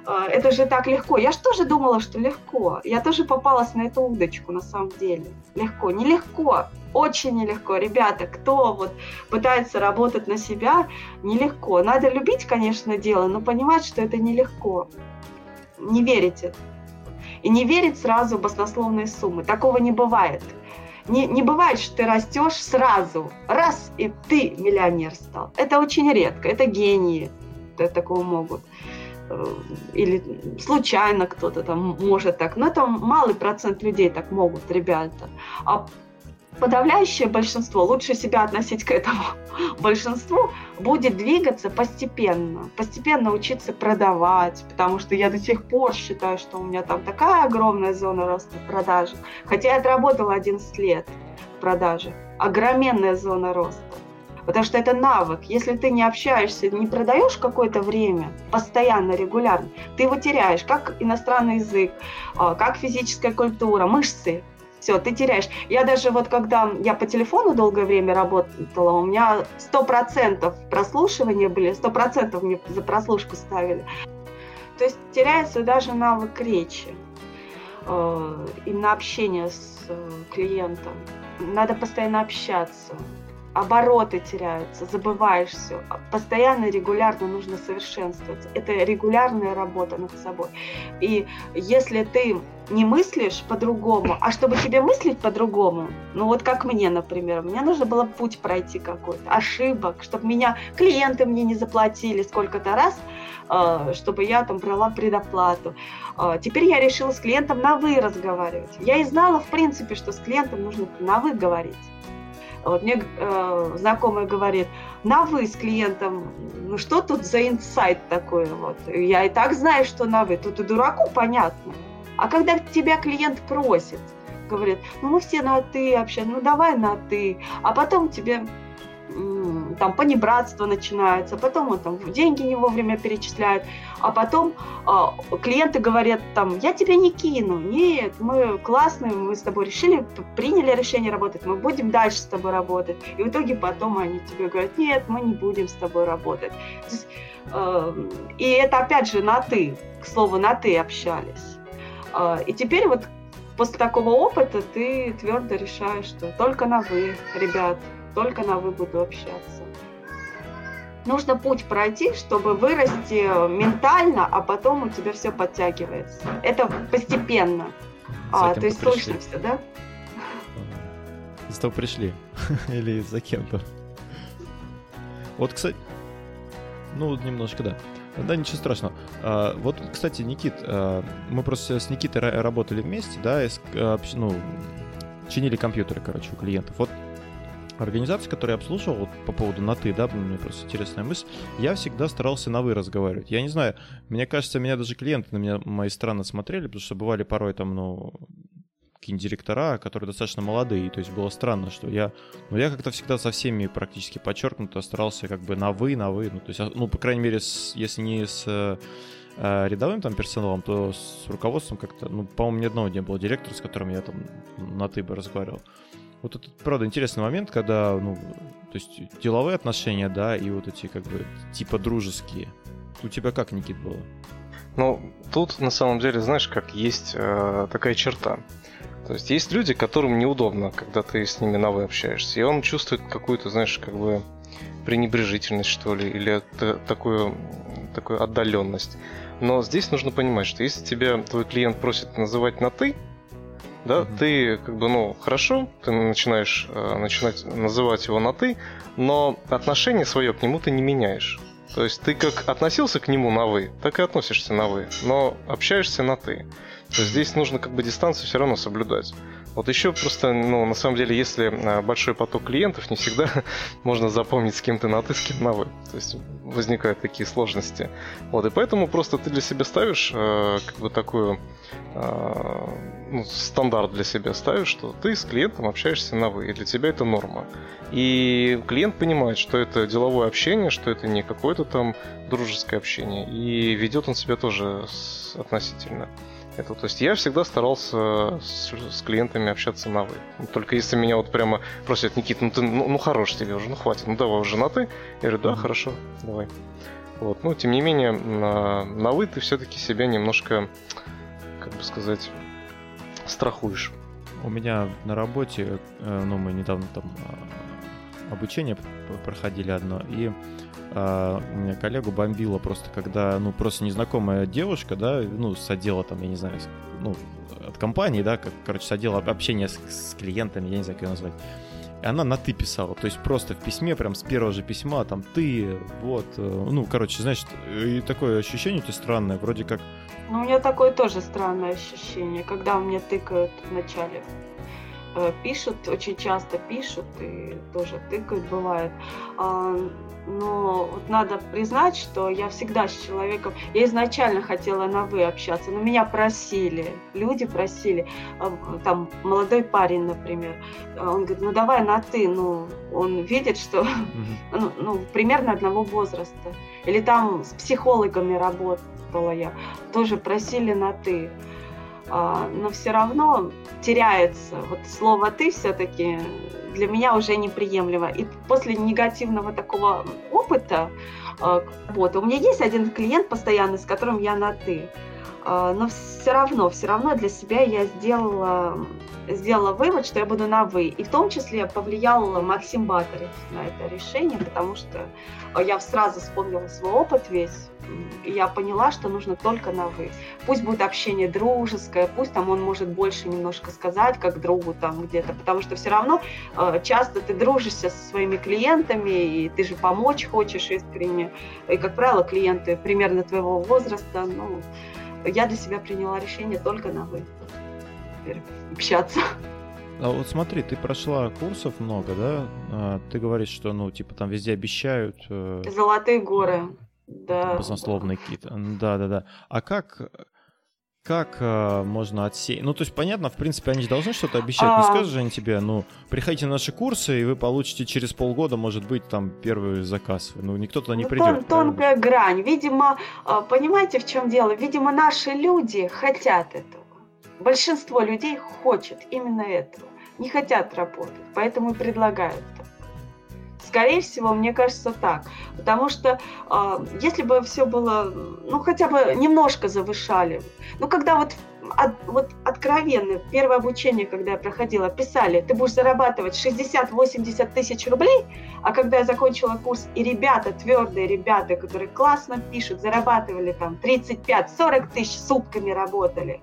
это же так легко. Я же тоже думала, что легко. Я тоже попалась на эту удочку на самом деле. Легко. Нелегко. Очень нелегко. Ребята, кто вот пытается работать на себя, нелегко. Надо любить, конечно, дело, но понимать, что это нелегко. Не верить это. И не верить сразу в баснословные суммы. Такого не бывает. Не, не бывает, что ты растешь сразу, раз, и ты миллионер стал. Это очень редко, это гении такого могут. Э, или случайно кто-то там может так, но это малый процент людей так могут, ребята. А подавляющее большинство, лучше себя относить к этому большинству, будет двигаться постепенно. Постепенно учиться продавать, потому что я до сих пор считаю, что у меня там такая огромная зона роста в продажах. Хотя я отработала 11 лет в продаже. Огроменная зона роста потому что это навык. Если ты не общаешься, не продаешь какое-то время, постоянно, регулярно, ты его теряешь, как иностранный язык, а, как физическая культура, мышцы. Все, ты теряешь. Я даже вот когда я по телефону долгое время работала, у меня 100% прослушивания были, 100% мне за прослушку ставили. То есть теряется даже навык речи, э, именно общение с э, клиентом. Надо постоянно общаться обороты теряются, забываешь все. Постоянно, регулярно нужно совершенствоваться. Это регулярная работа над собой. И если ты не мыслишь по-другому, а чтобы тебе мыслить по-другому, ну вот как мне, например, мне нужно было путь пройти какой-то, ошибок, чтобы меня клиенты мне не заплатили сколько-то раз, э, чтобы я там брала предоплату. Э, теперь я решила с клиентом на «вы» разговаривать. Я и знала, в принципе, что с клиентом нужно на «вы» говорить. Вот мне э, знакомый говорит, на вы с клиентом, ну что тут за инсайт такой вот? Я и так знаю, что на вы, тут и дураку понятно. А когда тебя клиент просит, говорит, ну мы все на ты общаемся, ну давай на ты, а потом тебе там понебратство начинается, потом он там деньги не вовремя перечисляет, а потом э, клиенты говорят там, я тебя не кину, нет, мы классные, мы с тобой решили, приняли решение работать, мы будем дальше с тобой работать. И в итоге потом они тебе говорят, нет, мы не будем с тобой работать. Есть, э, и это опять же на ты, к слову, на ты общались. А, и теперь вот после такого опыта ты твердо решаешь, что только на вы, ребят, только на вы буду общаться. Нужно путь пройти, чтобы вырасти ментально, а потом у тебя все подтягивается. Это постепенно. А, то есть пришли. слышно все, да? Из того пришли. Или за кем-то. Вот, кстати... Ну, немножко, да. Да, ничего страшного. А, вот, кстати, Никит, а, мы просто с Никитой работали вместе, да, и, а, ну, чинили компьютеры, короче, у клиентов. Вот организация, которую я обслуживал, вот по поводу на ты, да, мне просто интересная мысль, я всегда старался на вы разговаривать. Я не знаю, мне кажется, меня даже клиенты на меня мои странно смотрели, потому что бывали порой там, ну, какие-нибудь директора, которые достаточно молодые, то есть было странно, что я, ну, я как-то всегда со всеми практически подчеркнуто старался как бы на вы, на вы, ну, то есть, ну, по крайней мере, с, если не с э, рядовым там персоналом, то с руководством как-то, ну, по-моему, ни одного не было директора, с которым я там на ты бы разговаривал. Вот это, правда, интересный момент, когда, ну, то есть деловые отношения, да, и вот эти как бы типа дружеские. У тебя как, Никит, было? Ну, тут на самом деле, знаешь, как есть э, такая черта. То есть есть люди, которым неудобно, когда ты с ними на вы общаешься, и он чувствует какую-то, знаешь, как бы пренебрежительность, что ли, или такую, такую отдаленность. Но здесь нужно понимать, что если тебя твой клиент просит называть на ты, да, mm-hmm. ты как бы, ну, хорошо, ты начинаешь э, начинать называть его на ты, но отношение свое к нему ты не меняешь. То есть ты как относился к нему на вы, так и относишься на вы, но общаешься на ты. То есть здесь нужно как бы дистанцию все равно соблюдать. Вот еще просто, ну, на самом деле, если а, большой поток клиентов, не всегда можно запомнить, с кем ты на ты, с кем на вы. То есть возникают такие сложности. Вот, и поэтому просто ты для себя ставишь э, как бы такую э, ну, стандарт для себя ставишь, что ты с клиентом общаешься на вы, и для тебя это норма. И клиент понимает, что это деловое общение, что это не какое-то там дружеское общение, и ведет он себя тоже относительно это. То есть я всегда старался с, с клиентами общаться на вы. Только если меня вот прямо просят, Никит, ну ты ну, ну хорош тебе уже, ну хватит, ну давай уже на ты. Я говорю, да, хорошо, давай. Вот. Но тем не менее, на, на вы ты все-таки себя немножко, как бы сказать, страхуешь. У меня на работе, э, ну, мы недавно там а, обучение проходили одно, и а, у меня коллегу бомбило просто, когда, ну, просто незнакомая девушка, да, ну, с отдела там, я не знаю, ну, от компании, да, как, короче, с отдела общения с, с клиентами, я не знаю, как ее назвать. И она на «ты» писала, то есть просто в письме, прям с первого же письма, там, «ты», вот, э, ну, короче, значит, и такое ощущение у тебя странное, вроде как... Ну, у меня такое тоже странное ощущение, когда мне тыкают вначале Э, пишут, очень часто пишут и тоже тыкают, бывает. А, но вот надо признать, что я всегда с человеком, я изначально хотела на вы общаться, но меня просили, люди просили, а, там молодой парень, например, он говорит, ну давай на ты, ну он видит, что ну, ну, примерно одного возраста. Или там с психологами работала я, тоже просили на ты. А, но все равно теряется. Вот слово «ты» все-таки для меня уже неприемлемо. И после негативного такого опыта а, вот, у меня есть один клиент постоянный, с которым я на «ты». А, но все равно, все равно для себя я сделала, сделала вывод, что я буду на «вы». И в том числе повлиял Максим Батарев на это решение, потому что я сразу вспомнила свой опыт весь я поняла, что нужно только на «вы». Пусть будет общение дружеское, пусть там он может больше немножко сказать, как другу там где-то, потому что все равно э, часто ты дружишься со своими клиентами, и ты же помочь хочешь искренне. И, как правило, клиенты примерно твоего возраста, ну, я для себя приняла решение только на «вы». Теперь общаться. А вот смотри, ты прошла курсов много, да? А, ты говоришь, что, ну, типа, там везде обещают... Э... Золотые горы. Да. Баснословный кит. Да, да, да. А как как э, можно отсеять? Ну, то есть, понятно, в принципе, они же должны что-то обещать. А... Не скажут же они тебе, ну, приходите на наши курсы, и вы получите через полгода, может быть, там, первый заказ. Ну, никто туда не ну, придет. Тон, тонкая грань. Видимо, а, понимаете, в чем дело? Видимо, наши люди хотят этого. Большинство людей хочет именно этого. Не хотят работать, поэтому и предлагают Скорее всего, мне кажется так. Потому что э, если бы все было, ну, хотя бы немножко завышали. Ну, когда вот от, вот откровенно, первое обучение, когда я проходила, писали, ты будешь зарабатывать 60-80 тысяч рублей, а когда я закончила курс, и ребята, твердые ребята, которые классно пишут, зарабатывали там 35-40 тысяч, сутками работали.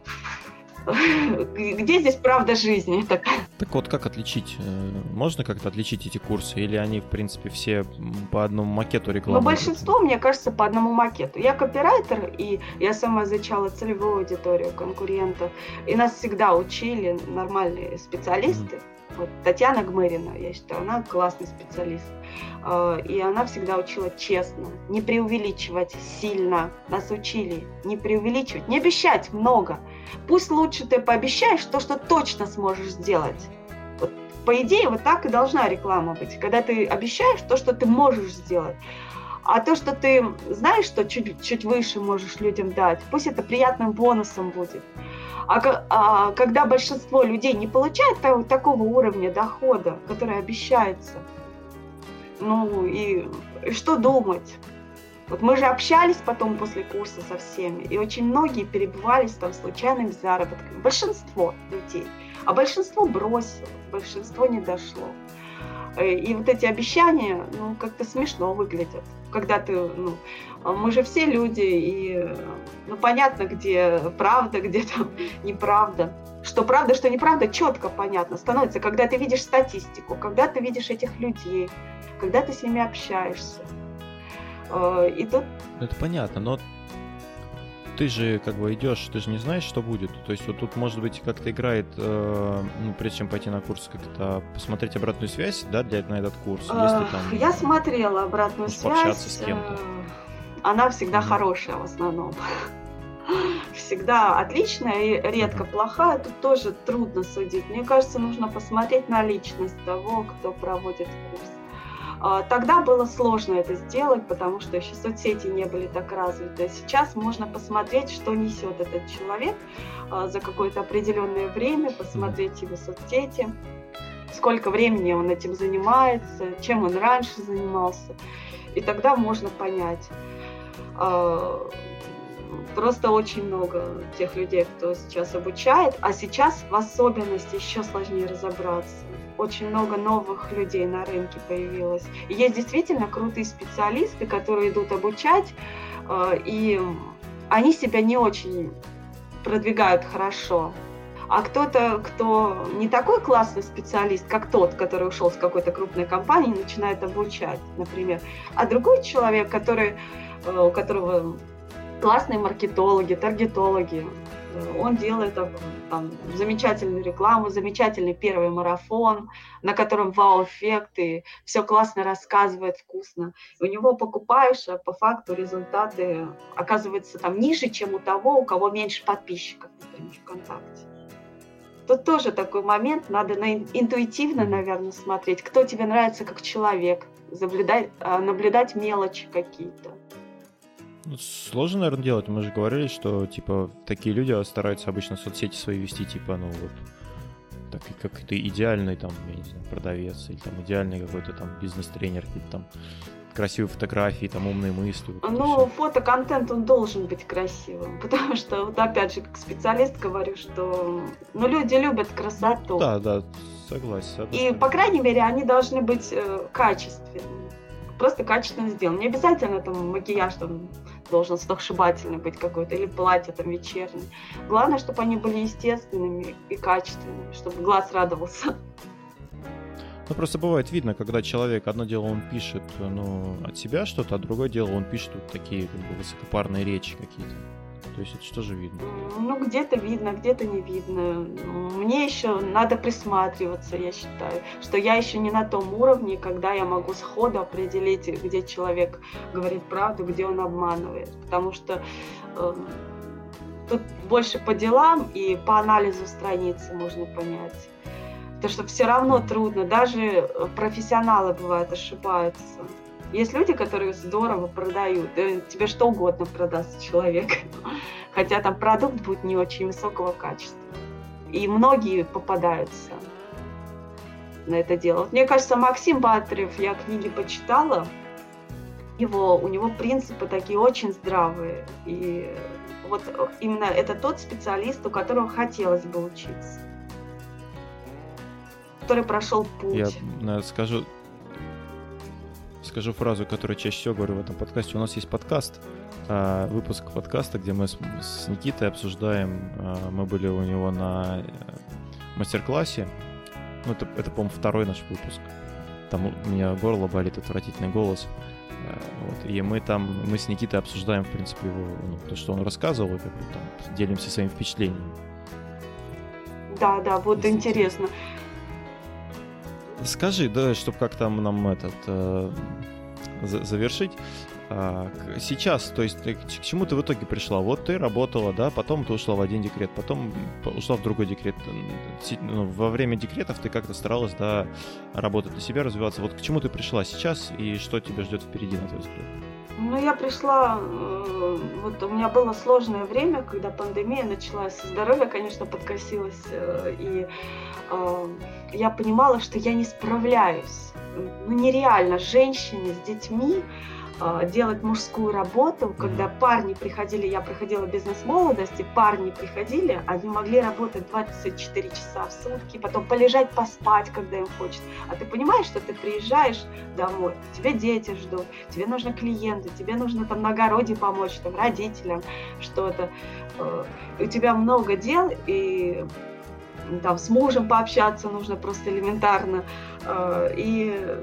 Где здесь правда жизни? Так вот, как отличить? Э, можно как-то отличить эти курсы? Или они, в принципе, все по одному макету рекламы? Ну, большинство, мне кажется, по одному макету. Я копирайтер, и я сама изучала целевую аудиторию конкурентов. И нас всегда учили нормальные специалисты. Mm-hmm вот Татьяна Гмырина, я считаю, она классный специалист. А, и она всегда учила честно, не преувеличивать сильно. Нас учили не преувеличивать, не обещать много. Пусть лучше ты пообещаешь то, что точно сможешь сделать. Вот, по идее, вот так и должна реклама быть. Когда ты обещаешь то, что ты можешь сделать. А то, что ты знаешь, что чуть, чуть выше можешь людям дать, пусть это приятным бонусом будет. А, а когда большинство людей не получает того, такого уровня дохода, который обещается, ну и, и что думать? Вот мы же общались потом после курса со всеми, и очень многие перебывались там случайными заработками. Большинство людей. А большинство бросило, большинство не дошло. Э, и вот эти обещания, ну, как-то смешно выглядят. Когда ты, ну, мы же все люди, и, ну, понятно, где правда, где там неправда. Что правда, что неправда, четко понятно становится, когда ты видишь статистику, когда ты видишь этих людей, когда ты с ними общаешься. Э, и тут... Это понятно, но ты же как бы идешь, ты же не знаешь, что будет. То есть вот тут, может быть, как-то играет, э, ну, прежде чем пойти на курс, как-то посмотреть обратную связь, да, для, на этот курс. Если, там, Я смотрела обратную связь. Пообщаться с кем-то. Она всегда хорошая в основном. Всегда отличная и редко плохая. Тут тоже трудно судить. Мне кажется, нужно посмотреть на личность того, кто проводит курс. А, тогда было сложно это сделать, потому что еще соцсети не были так развиты. Сейчас можно посмотреть, что несет этот человек а, за какое-то определенное время, посмотреть его соцсети, сколько времени он этим занимается, чем он раньше занимался. И тогда можно понять. А, просто очень много тех людей, кто сейчас обучает, а сейчас в особенности еще сложнее разобраться очень много новых людей на рынке появилось. И есть действительно крутые специалисты, которые идут обучать, э, и они себя не очень продвигают хорошо. А кто-то, кто не такой классный специалист, как тот, который ушел с какой-то крупной компании, начинает обучать, например. А другой человек, который, у которого классные маркетологи, таргетологи, он делает там, замечательную рекламу, замечательный первый марафон, на котором вау-эффект, и все классно рассказывает, вкусно. И у него покупаешь, а по факту результаты оказываются там ниже, чем у того, у кого меньше подписчиков, например, ВКонтакте. Тут тоже такой момент, надо на, интуитивно, наверное, смотреть, кто тебе нравится как человек, наблюдать, а, наблюдать мелочи какие-то. Ну, сложно, наверное, делать. Мы же говорили, что, типа, такие люди стараются обычно соцсети свои вести, типа, ну, вот, так как ты идеальный, там, я не знаю, продавец, или там идеальный какой-то там бизнес-тренер, какие-то там красивые фотографии, там умные мысли. Вот ну, фотоконтент, он должен быть красивым, потому что, вот опять же, как специалист говорю, что, ну, люди любят красоту. Да, да, согласен. И, по крайней мере, они должны быть э, качественными, просто качественно сделаны. Не обязательно там макияж там должен сногсшибательный быть какой-то, или платье там вечернее. Главное, чтобы они были естественными и качественными, чтобы глаз радовался. Ну, просто бывает видно, когда человек, одно дело он пишет ну, от себя что-то, а другое дело он пишет вот такие как бы, высокопарные речи какие-то. То есть это что же видно? Ну, где-то видно, где-то не видно. Мне еще надо присматриваться, я считаю, что я еще не на том уровне, когда я могу сходу определить, где человек говорит правду, где он обманывает. Потому что э, тут больше по делам и по анализу страницы можно понять. Потому что все равно трудно, даже профессионалы бывают ошибаются. Есть люди, которые здорово продают, тебе что угодно продаст человек, хотя там продукт будет не очень высокого качества. И многие попадаются. на это дело. Вот мне кажется, Максим Батарев, я книги почитала, его, у него принципы такие очень здравые. И вот именно это тот специалист, у которого хотелось бы учиться. Который прошел путь. Я скажу, скажу фразу, которую чаще всего говорю в этом подкасте. У нас есть подкаст, а, выпуск подкаста, где мы с, Никитой обсуждаем, а, мы были у него на э, мастер-классе, ну это, это по-моему, второй наш выпуск, там у меня горло болит, отвратительный голос, а, вот, и мы там, мы с Никитой обсуждаем, в принципе, его, ну, то, что он рассказывал, и как бы там делимся своими впечатлениями. Да, да, вот Если интересно. Скажи, да, чтобы как там нам этот э, завершить. А, сейчас, то есть к чему ты в итоге пришла? Вот ты работала, да, потом ты ушла в один декрет, потом ушла в другой декрет. Ну, во время декретов ты как-то старалась, да, работать на себя, развиваться. Вот к чему ты пришла сейчас и что тебя ждет впереди, на твой взгляд? Ну, я пришла, э, вот у меня было сложное время, когда пандемия началась, здоровье, конечно, подкосилось, э, и э, я понимала, что я не справляюсь. Ну, нереально женщине с детьми, делать мужскую работу, когда парни приходили, я проходила бизнес-молодость, парни приходили, они могли работать 24 часа в сутки, потом полежать, поспать, когда им хочется. А ты понимаешь, что ты приезжаешь домой, тебе дети ждут, тебе нужны клиенты, тебе нужно там на огороде помочь, там, родителям что-то. Э, у тебя много дел, и там с мужем пообщаться нужно просто элементарно. Э, и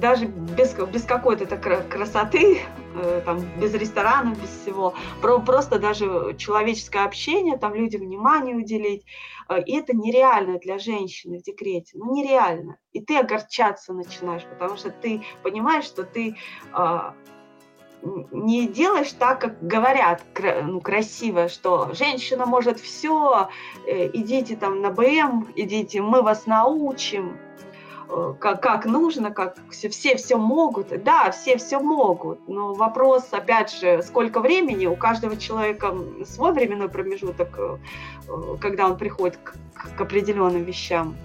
даже без, без какой-то красоты, э, там, без ресторанов, без всего, про, просто даже человеческое общение, там людям внимание уделить, э, и это нереально для женщины в декрете, ну нереально. И ты огорчаться начинаешь, потому что ты понимаешь, что ты а, не делаешь так, как говорят, ну, красиво, что женщина может все, э, идите там на БМ, идите, мы вас научим, как, как нужно, как все, все все могут. Да, все все могут, но вопрос, опять же, сколько времени, у каждого человека свой временной промежуток, э, э, когда он приходит к, к определенным вещам.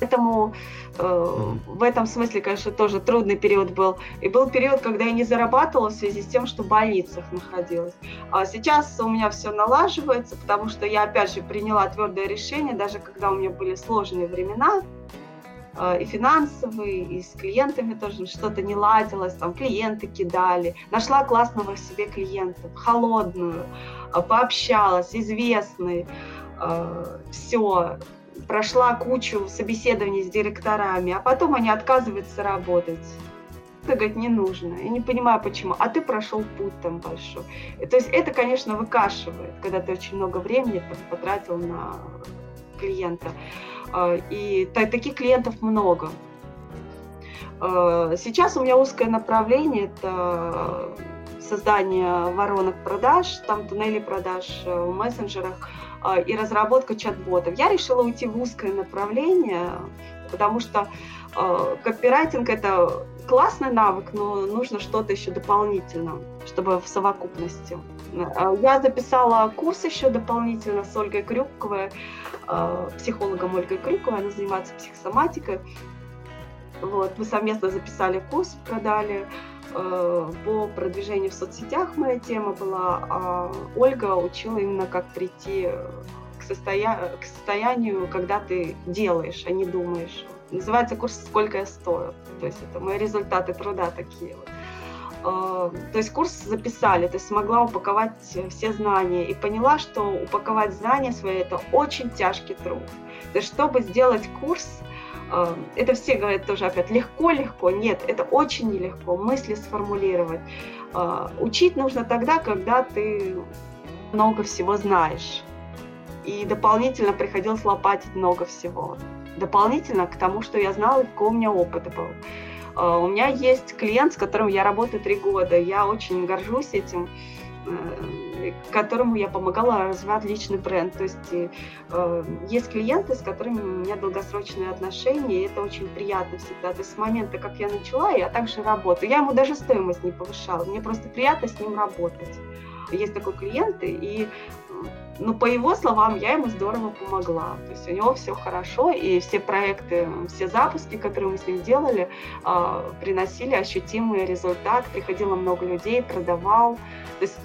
Поэтому э, в этом смысле, конечно, тоже трудный период был. И был период, когда я не зарабатывала в связи с тем, что в больницах находилась. А сейчас у меня все налаживается, потому что я, опять же, приняла твердое решение, даже когда у меня были сложные времена, и финансовые, и с клиентами тоже что-то не ладилось, там клиенты кидали. Нашла классного себе клиента, холодную, э, пообщалась, известный, э, все, прошла кучу собеседований с директорами, а потом они отказываются работать. Это, говорит, не нужно. Я не понимаю, почему. А ты прошел путь там большой. То есть это, конечно, выкашивает, когда ты очень много времени потратил на клиента. А, и таких клиентов много. А, сейчас у меня узкое направление, это создание воронок продаж, там туннели продаж в мессенджерах а, и разработка чат-ботов. Я решила уйти в узкое направление, потому что копирайтинг это классный навык, но нужно что-то еще дополнительно, чтобы в совокупности. Я записала курс еще дополнительно с Ольгой Крюковой, Э, психологом Ольгой Крюковой, она занимается психосоматикой. Вот, мы совместно записали курс, продали э, по продвижению в соцсетях моя тема была, а Ольга учила именно как прийти к, состоя... к состоянию, когда ты делаешь, а не думаешь. Называется курс «Сколько я стою». То есть это мои результаты труда такие вот. Э, то есть курс записали, то есть смогла упаковать все знания и поняла, что упаковать знания свои это очень тяжкий труд. То есть чтобы сделать курс, э, это все говорят тоже опять легко-легко, нет, это очень нелегко, мысли сформулировать. Э, учить нужно тогда, когда ты много всего знаешь. И дополнительно приходилось лопатить много всего. Дополнительно к тому, что я знала и какой у меня опыт был. А, у меня есть клиент, с которым я работаю три года. Я очень горжусь этим э, которому я помогала развивать личный бренд. То есть э, есть клиенты, с которыми у меня долгосрочные отношения, и это очень приятно всегда. То есть с момента, как я начала, я также работаю. Я ему даже стоимость не повышала, мне просто приятно с ним работать. Есть такой клиент, и ну, по его словам, я ему здорово помогла. То есть у него все хорошо, и все проекты, все запуски, которые мы с ним делали, а, приносили ощутимый результат. Приходило много людей, продавал. То есть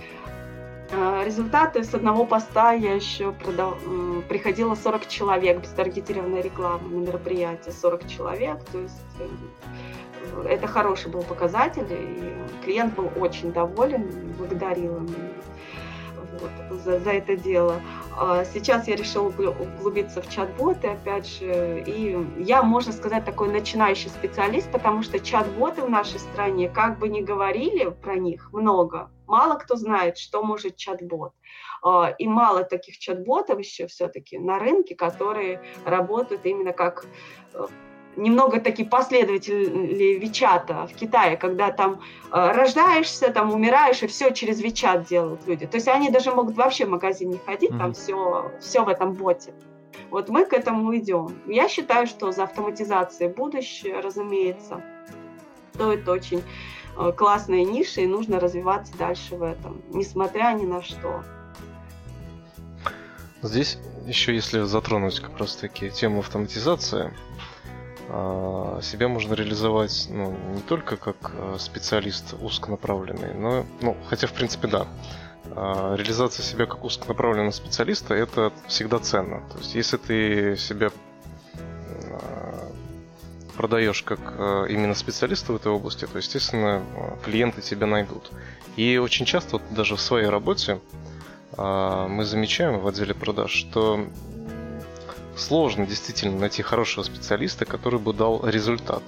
а, результаты с одного поста я еще продав... приходило 40 человек без таргетированной рекламы на мероприятие. 40 человек, то есть э, это хороший был показатель, и клиент был очень доволен, благодарил меня вот, за, за это дело. А сейчас я решила углубиться в чат-боты, опять же, и я, можно сказать, такой начинающий специалист, потому что чат-боты в нашей стране, как бы ни говорили про них много, мало кто знает, что может чат-бот. А, и мало таких чат-ботов еще все-таки на рынке, которые работают именно как э, немного такие последователи Вичата в Китае, когда там э, рождаешься, там умираешь, и все через Вичат делают люди. То есть они даже могут вообще в магазин не ходить, mm-hmm. там все, все в этом боте. Вот мы к этому идем. Я считаю, что за автоматизацией будущее, разумеется, стоит очень э, классная ниша, и нужно развиваться дальше в этом, несмотря ни на что. Здесь еще, если затронуть как раз таки тему автоматизации, себя можно реализовать ну, не только как а, специалист узконаправленный, но, ну, хотя в принципе да, а, реализация себя как узконаправленного специалиста это всегда ценно. То есть если ты себя продаешь как именно специалиста в этой области, то, естественно, клиенты тебя найдут. И очень часто, вот даже в своей работе, мы замечаем в отделе продаж, что сложно действительно найти хорошего специалиста, который бы дал результат.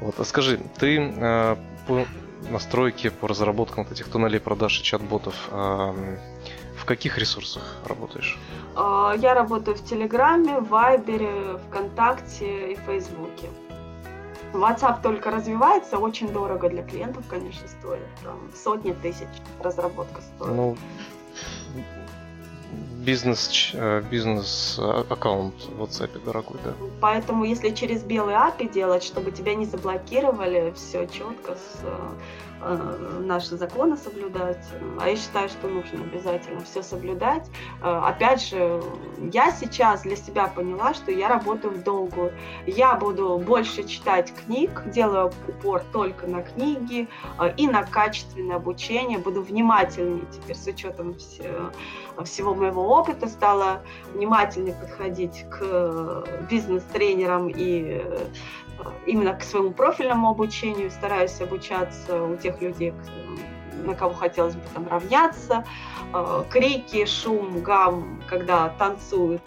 Вот, а скажи, ты э, по настройке, по разработкам вот этих туннелей продаж и чат-ботов э, в каких ресурсах работаешь? А, я работаю в Телеграме, в Вайбере, ВКонтакте и Фейсбуке. WhatsApp только развивается, очень дорого для клиентов, конечно, стоит. Там сотни тысяч разработка стоит. Ну, бизнес, э, бизнес э, аккаунт в WhatsApp дорогой, да. Поэтому если через белый API делать, чтобы тебя не заблокировали, все четко с Э, наши законы соблюдать. А я считаю, что нужно обязательно все соблюдать. Э, опять же, я сейчас для себя поняла, что я работаю в долгую. Я буду больше читать книг, делаю упор только на книги э, и на качественное обучение. Буду внимательнее теперь с учетом всего моего опыта, стала внимательнее подходить к бизнес-тренерам и именно к своему профильному обучению, стараюсь обучаться у тех людей, на кого хотелось бы там равняться. Э, крики, шум, гам, когда танцуют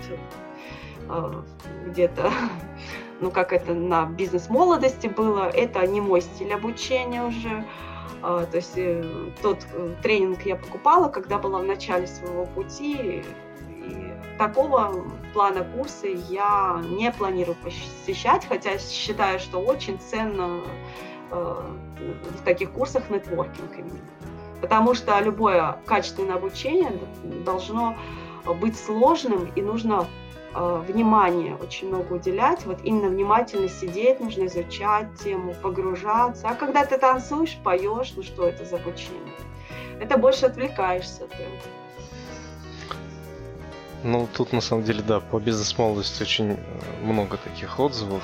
э, где-то, ну как это на бизнес-молодости было, это не мой стиль обучения уже. Э, то есть тот тренинг я покупала, когда была в начале своего пути, и такого плана курса я не планирую посещать, хотя считаю, что очень ценно э, в таких курсах нетворкинг именно. Потому что любое качественное обучение должно быть сложным и нужно э, внимание очень много уделять, вот именно внимательно сидеть, нужно изучать тему, погружаться. А когда ты танцуешь, поешь, ну что это за обучение? Это больше отвлекаешься ты. Ну, тут на самом деле, да, по бизнес-молодости очень э, много таких отзывов.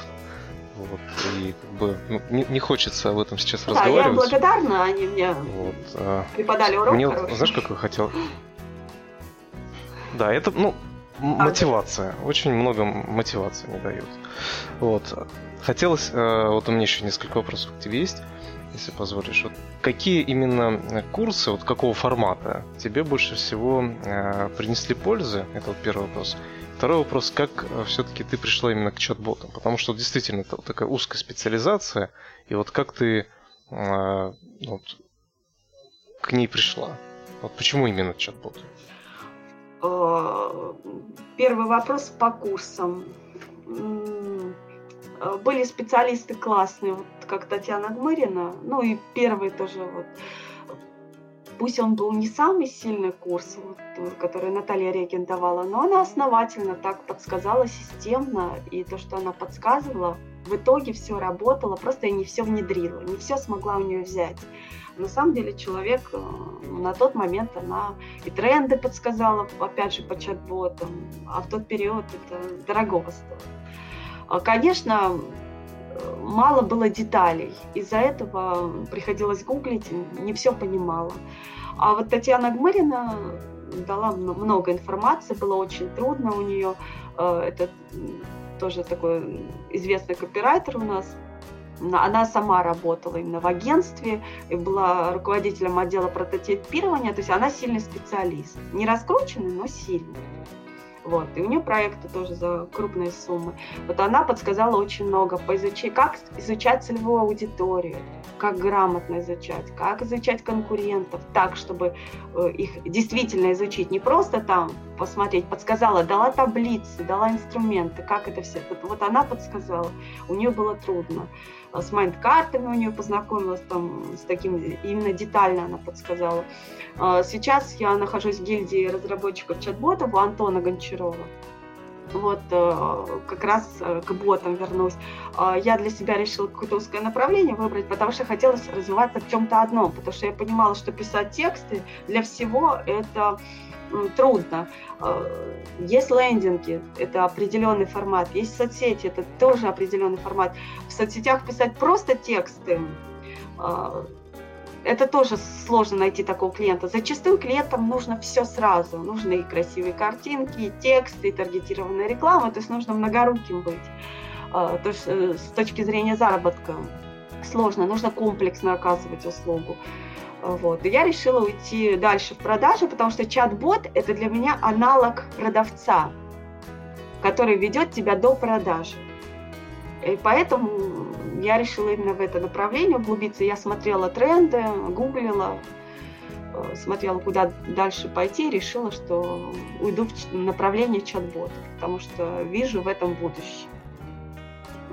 Вот, и как бы ну, не, не хочется об этом сейчас да, разговаривать. я благодарна, они мне вот, а, преподали урок Мне знаешь, как я хотел... Да, это, ну, а, мотивация. Очень много мотивации не дают. Вот. Хотелось, э, вот у меня еще несколько вопросов к тебе есть если позволишь. Вот какие именно э, курсы, вот какого формата тебе больше всего э, принесли пользы? Это вот первый вопрос. Второй вопрос, как э, все-таки ты пришла именно к чат-ботам? Потому что действительно это вот такая узкая специализация, и вот как ты э, вот, к ней пришла? Вот почему именно чат-боты? Э, первый вопрос по курсам были специалисты классные, вот как Татьяна Гмырина, ну и первый тоже вот. Пусть он был не самый сильный курс, вот, э, который Наталья Регин давала, но она основательно так подсказала системно, и то, что она подсказывала, в итоге все работало, просто я не все внедрила, не все смогла у нее взять. На самом деле человек э, на тот момент она и тренды подсказала, опять же, по чат-ботам, а в тот период это дорого стоило. А, конечно, мало было деталей. Из-за этого приходилось гуглить, не все понимала. А вот Татьяна Гмырина дала много информации, было очень трудно у нее. Э, это тоже такой известный копирайтер у нас. Она сама работала именно в агентстве и была руководителем отдела прототипирования, то есть она сильный специалист. Не раскрученный, но сильный. Вот. И у нее проекты тоже за крупные суммы. Вот она подсказала очень много по изучению, как изучать целевую аудиторию, как грамотно изучать, как изучать конкурентов так, чтобы э, их действительно изучить. Не просто там посмотреть, подсказала, дала таблицы, дала инструменты, как это все. Вот она подсказала. У нее было трудно. А с майндкартами у нее познакомилась там с таким, именно детально она подсказала. А сейчас я нахожусь в гильдии разработчиков чат-ботов у Антона Гончарова. Вот э, как раз э, к ботам вернусь. Я для себя решила какое-то узкое направление выбрать, потому что хотелось развиваться в чем-то одном, потому что я понимала, что писать тексты для всего это трудно. Э, есть лендинги, это определенный формат, есть соцсети, это тоже определенный формат. В соцсетях писать просто тексты, э, это тоже сложно найти такого клиента. Зачастую клиентам нужно все сразу. Нужны и красивые картинки, и тексты, и таргетированная реклама. То есть нужно многоруким быть. Э, то есть с точки зрения заработка сложно. Нужно комплексно оказывать услугу. Вот. И я решила уйти дальше в продажи, потому что чат-бот – это для меня аналог продавца, который ведет тебя до продажи. И поэтому я решила именно в это направление углубиться. Я смотрела тренды, гуглила, э, смотрела, куда дальше пойти, и решила, что уйду в направление чат-бота, потому что вижу в этом будущее.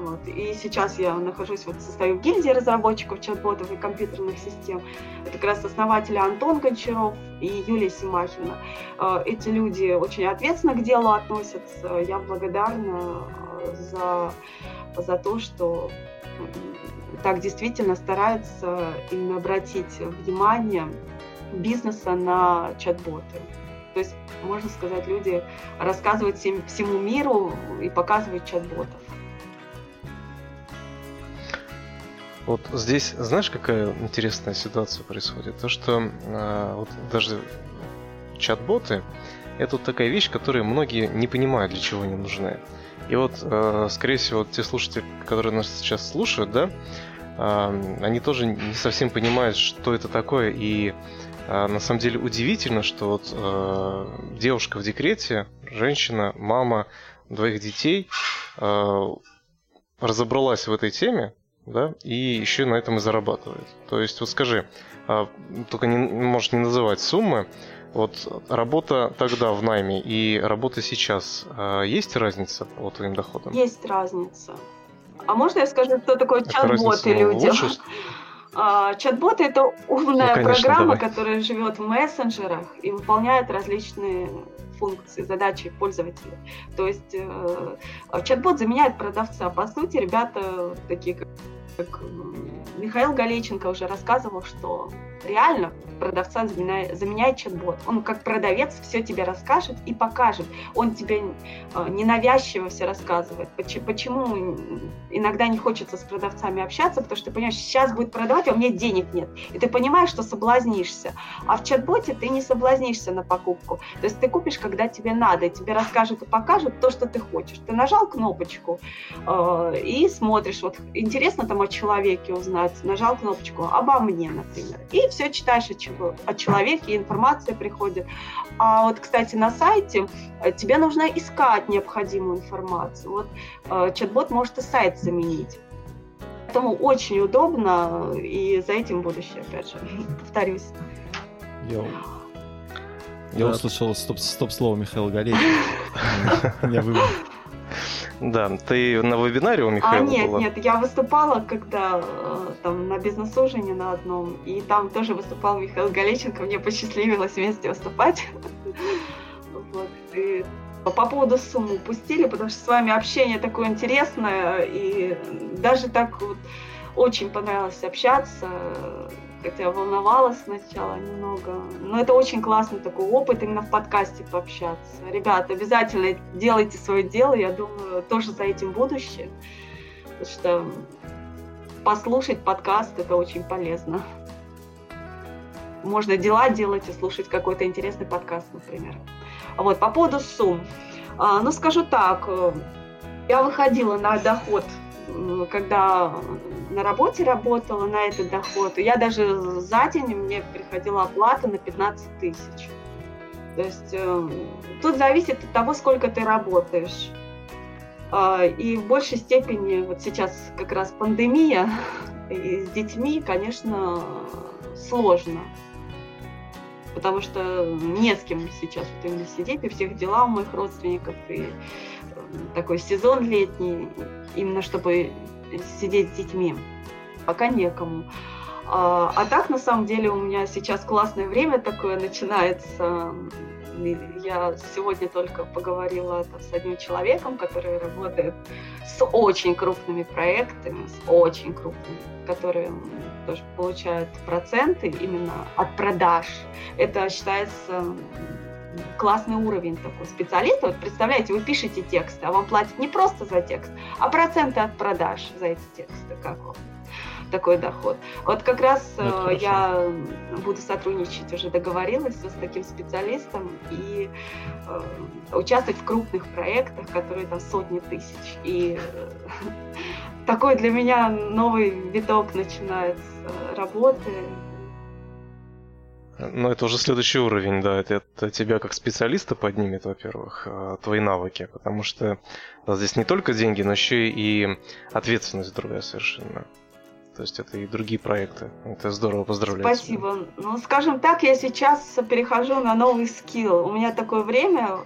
Вот. И сейчас я нахожусь, вот состою в гильдии разработчиков чат-ботов и компьютерных систем. Это как раз основатели Антон Гончаров и Юлия Симахина. Э, эти люди очень ответственно к делу относятся. Я благодарна э, за, за то, что так действительно стараются именно обратить внимание бизнеса на чат-боты. То есть, можно сказать, люди рассказывают всем, всему миру и показывают чат-ботов. Вот здесь, знаешь, какая интересная ситуация происходит? То, что э, вот даже чат-боты это вот такая вещь, которую многие не понимают, для чего они нужны. И вот, э, скорее всего, те слушатели, которые нас сейчас слушают, да, э, они тоже не совсем понимают, что это такое. И э, на самом деле удивительно, что вот э, девушка в декрете, женщина, мама двоих детей, э, разобралась в этой теме, да, и еще на этом и зарабатывает. То есть, вот скажи, а, только не, можешь не называть суммы, вот работа тогда в найме и работа сейчас, а, есть разница по твоим доходам? Есть разница. А можно я скажу, что такое чат-боты людям? Лучше... А, чат-боты это умная ну, конечно, программа, давай. которая живет в мессенджерах и выполняет различные функции, задачи пользователя. То есть э, чат-бот заменяет продавца. По сути, ребята такие как как Михаил Галеченко уже рассказывал, что реально продавца заменяет, заменяет чат-бот. Он как продавец все тебе расскажет и покажет. Он тебе э, ненавязчиво все рассказывает. Почему иногда не хочется с продавцами общаться, потому что ты понимаешь, сейчас будет продавать, а у меня денег нет. И ты понимаешь, что соблазнишься. А в чат-боте ты не соблазнишься на покупку. То есть ты купишь, когда тебе надо, и тебе расскажут и покажут то, что ты хочешь. Ты нажал кнопочку э, и смотришь. Вот интересно там о человеке узнать. Нажал кнопочку обо мне, например. И все читаешь о, чего, о человеке, информация приходит. А вот, кстати, на сайте э, тебе нужно искать необходимую информацию. Вот э, чат-бот может и сайт заменить. Поэтому очень удобно, и за этим будущее, опять же, повторюсь. Я, я услышал стоп-слово Михаила Галеева. Меня выбрал. Да, ты на вебинаре у Михаила А, нет, была? нет, я выступала, когда э, там на бизнес-ужине на одном, и там тоже выступал Михаил Галеченко, мне посчастливилось вместе выступать. Вот, и по поводу суммы упустили, потому что с вами общение такое интересное, и даже так вот очень понравилось общаться, хотя волновалась сначала немного. Но это очень классный такой опыт именно в подкасте пообщаться. Ребята, обязательно делайте свое дело, я думаю, тоже за этим будущее, потому что послушать подкаст это очень полезно. Можно дела делать и слушать какой-то интересный подкаст, например. Вот, по поводу сумм. А, ну, скажу так, э, я выходила на доход, когда на работе работала, на этот доход. Я даже за день мне приходила оплата на 15 тысяч. То есть э, тут зависит от того, сколько ты работаешь. Э, и в большей степени, вот сейчас как раз пандемия, и с детьми, конечно, сложно потому что не с кем сейчас вот именно сидеть, и всех дела у моих родственников, и такой сезон летний, именно чтобы сидеть с детьми. Пока некому. А, а так, на самом деле, у меня сейчас классное время такое начинается. Я сегодня только поговорила с одним человеком, который работает с очень крупными проектами, с очень крупными, которые тоже получают проценты именно от продаж. Это считается классный уровень такой специалиста. Вот представляете, вы пишете тексты, а вам платят не просто за текст, а проценты от продаж за эти тексты. Как вам? такой доход. Вот как раз ну, э, я буду сотрудничать, уже договорилась с таким специалистом и э, участвовать в крупных проектах, которые там сотни тысяч. И э, такой для меня новый виток начинается работы. Ну, это уже следующий уровень, да. Это, это тебя как специалиста поднимет, во-первых, а, твои навыки, потому что да, здесь не только деньги, но еще и ответственность другая совершенно. То есть это и другие проекты. Это здорово, поздравляю. Спасибо. Ну, скажем так, я сейчас перехожу на новый скилл. У меня такое время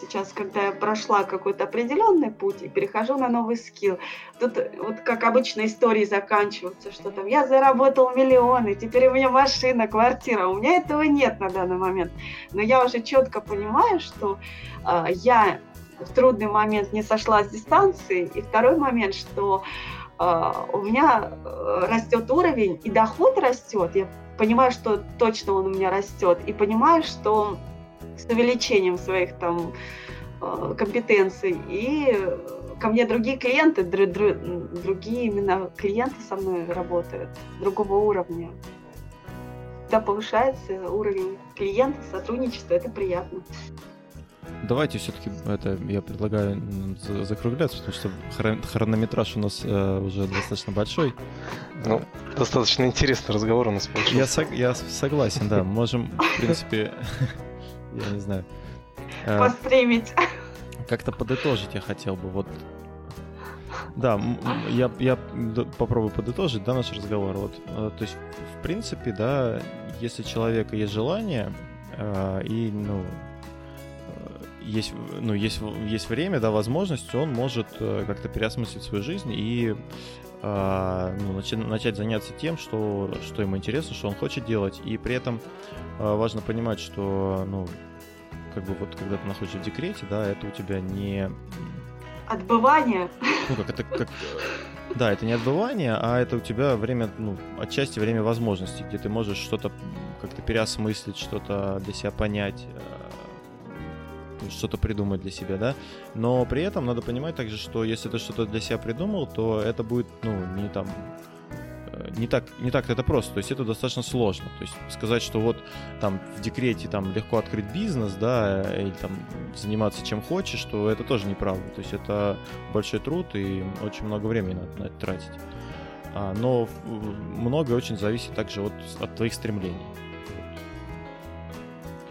сейчас, когда я прошла какой-то определенный путь и перехожу на новый скилл. Тут вот как обычно истории заканчиваются, что там я заработал миллионы, теперь у меня машина, квартира. У меня этого нет на данный момент. Но я уже четко понимаю, что э, я в трудный момент не сошла с дистанции. И второй момент, что у меня э, растет уровень, и доход растет. Я понимаю, что точно он у меня растет, и понимаю, что с увеличением своих там э, компетенций и ко мне другие клиенты, другие именно клиенты со мной работают другого уровня. Да, повышается уровень клиента, сотрудничества, это приятно. Давайте все-таки это я предлагаю закругляться, потому что хронометраж у нас э, уже достаточно большой. Ну, достаточно интересный разговор у нас получился. Я, сог, я согласен, да. Можем, в принципе, я не знаю. Э, Постримить. Как-то подытожить я хотел бы. Вот да, я, я попробую подытожить, да, наш разговор. Вот, э, то есть, в принципе, да, если у человека есть желание, э, и, ну, есть, ну, есть, есть время, да, возможность, он может э, как-то переосмыслить свою жизнь и э, ну, начать, начать заняться тем, что, что ему интересно, что он хочет делать. И при этом э, важно понимать, что, ну, как бы вот когда ты находишься в декрете, да, это у тебя не... Отбывание. Ну, как это, как... Да, это не отбывание, а это у тебя время, ну, отчасти время возможностей, где ты можешь что-то как-то переосмыслить, что-то для себя понять, что-то придумать для себя, да. Но при этом надо понимать также, что если ты что-то для себя придумал, то это будет, ну, не там э, не так, не так это просто, то есть это достаточно сложно. То есть сказать, что вот там в декрете там легко открыть бизнес, да, или там заниматься чем хочешь, что это тоже неправда. То есть это большой труд и очень много времени надо на это тратить. А, но многое очень зависит также вот от твоих стремлений.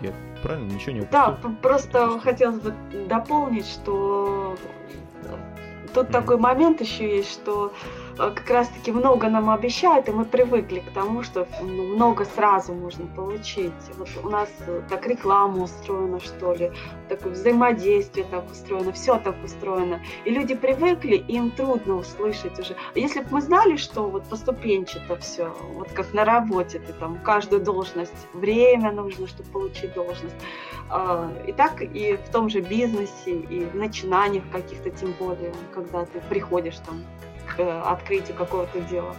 Я правильно? Ничего не упустил? Да, просто хотелось бы дополнить, что тут mm-hmm. такой момент еще есть, что э, как раз-таки много нам обещают, и мы привыкли к тому, что ну, много сразу можно получить. Вот у нас э, так реклама устроена, что ли, такое взаимодействие так устроено, все так устроено. И люди привыкли, им трудно услышать уже. Если бы мы знали, что вот поступенчато все, вот как на работе, ты там каждую должность, время нужно, чтобы получить должность. А, и так и в том же бизнесе, и в начинаниях каких-то, тем более, когда ты приходишь там Э, открытию какого-то дела.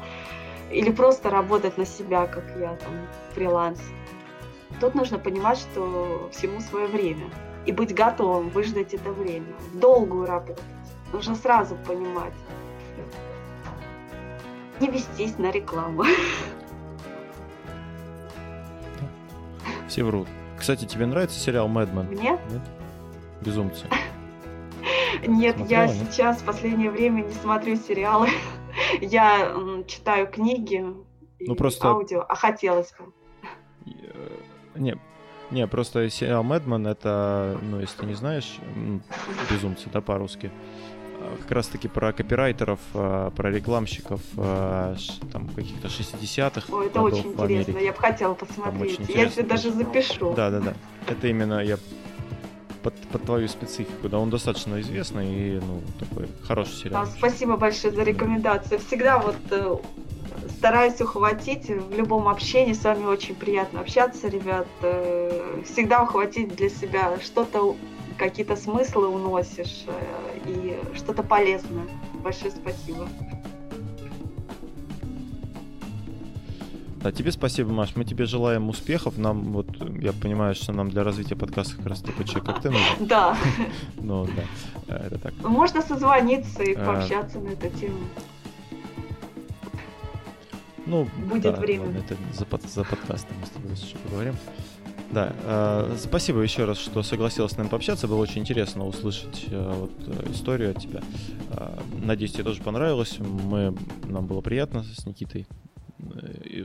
Или просто работать на себя, как я, там, фриланс. Тут нужно понимать, что всему свое время. И быть готовым выждать это время. Долгую работать. Нужно сразу понимать. Не вестись на рекламу. Все врут. Кстати, тебе нравится сериал «Мэдмен»? Мне? Нет? Безумцы. Нет, я сейчас в последнее время не смотрю сериалы. Я читаю книги ну, просто... аудио, а хотелось бы. Э, не, не, просто сериал Мэдман это, ну, если ты не знаешь, безумцы, да, по-русски. А, как раз таки про копирайтеров, а, про рекламщиков там каких-то 60-х. Ой, это очень интересно, я бы хотела посмотреть. Я себе даже запишу. Да, да, да. Это именно я под, под твою специфику. Да, он достаточно известный и, ну, такой хороший сериал. Да, спасибо большое за рекомендацию. Всегда вот э, стараюсь ухватить в любом общении. С вами очень приятно общаться, ребят. Э, всегда ухватить для себя что-то, какие-то смыслы уносишь э, и что-то полезное. Большое спасибо. Да, тебе спасибо, Маш. Мы тебе желаем успехов. Нам, вот, я понимаю, что нам для развития подкаста как раз человек, как ты нужен. Да. Ну, да, это так. Можно созвониться и э, пообщаться на эту тему. Ну, будет время. Ладно, это за, под, за подкастом мы с тобой еще поговорим. Да, э, спасибо еще раз, что согласилась с нами пообщаться. Было очень интересно услышать э, вот, э, историю от тебя. Э, надеюсь, тебе тоже понравилось. Мы, нам было приятно с Никитой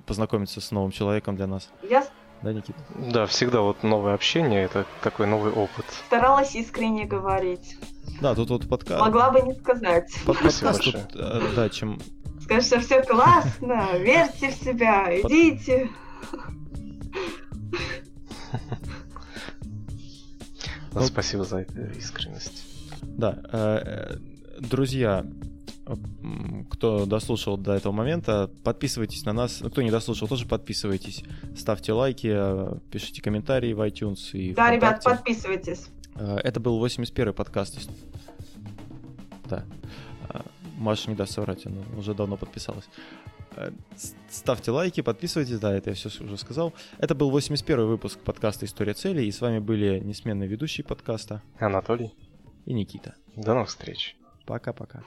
познакомиться с новым человеком для нас. Я да, Никита? Да, всегда вот новое общение, это такой новый опыт. Старалась искренне говорить. Да, тут вот подкаст... Могла бы не сказать. Под подкаст тут, э, да, чем... Скажешь, что все классно, верьте в себя, идите. Спасибо за эту искренность. Да, э, э, друзья, кто дослушал до этого момента, подписывайтесь на нас. Кто не дослушал, тоже подписывайтесь. Ставьте лайки, э, пишите комментарии в iTunes и Да, ребят, подписывайтесь. Э, это был 81-й подкаст. Да. Э, Маша не даст соврать, она уже давно подписалась. Ставьте лайки, подписывайтесь, да, это я все уже сказал. Это был 81 выпуск подкаста «История целей», и с вами были несменные ведущие подкаста Анатолий и Никита. До новых встреч. Пока-пока.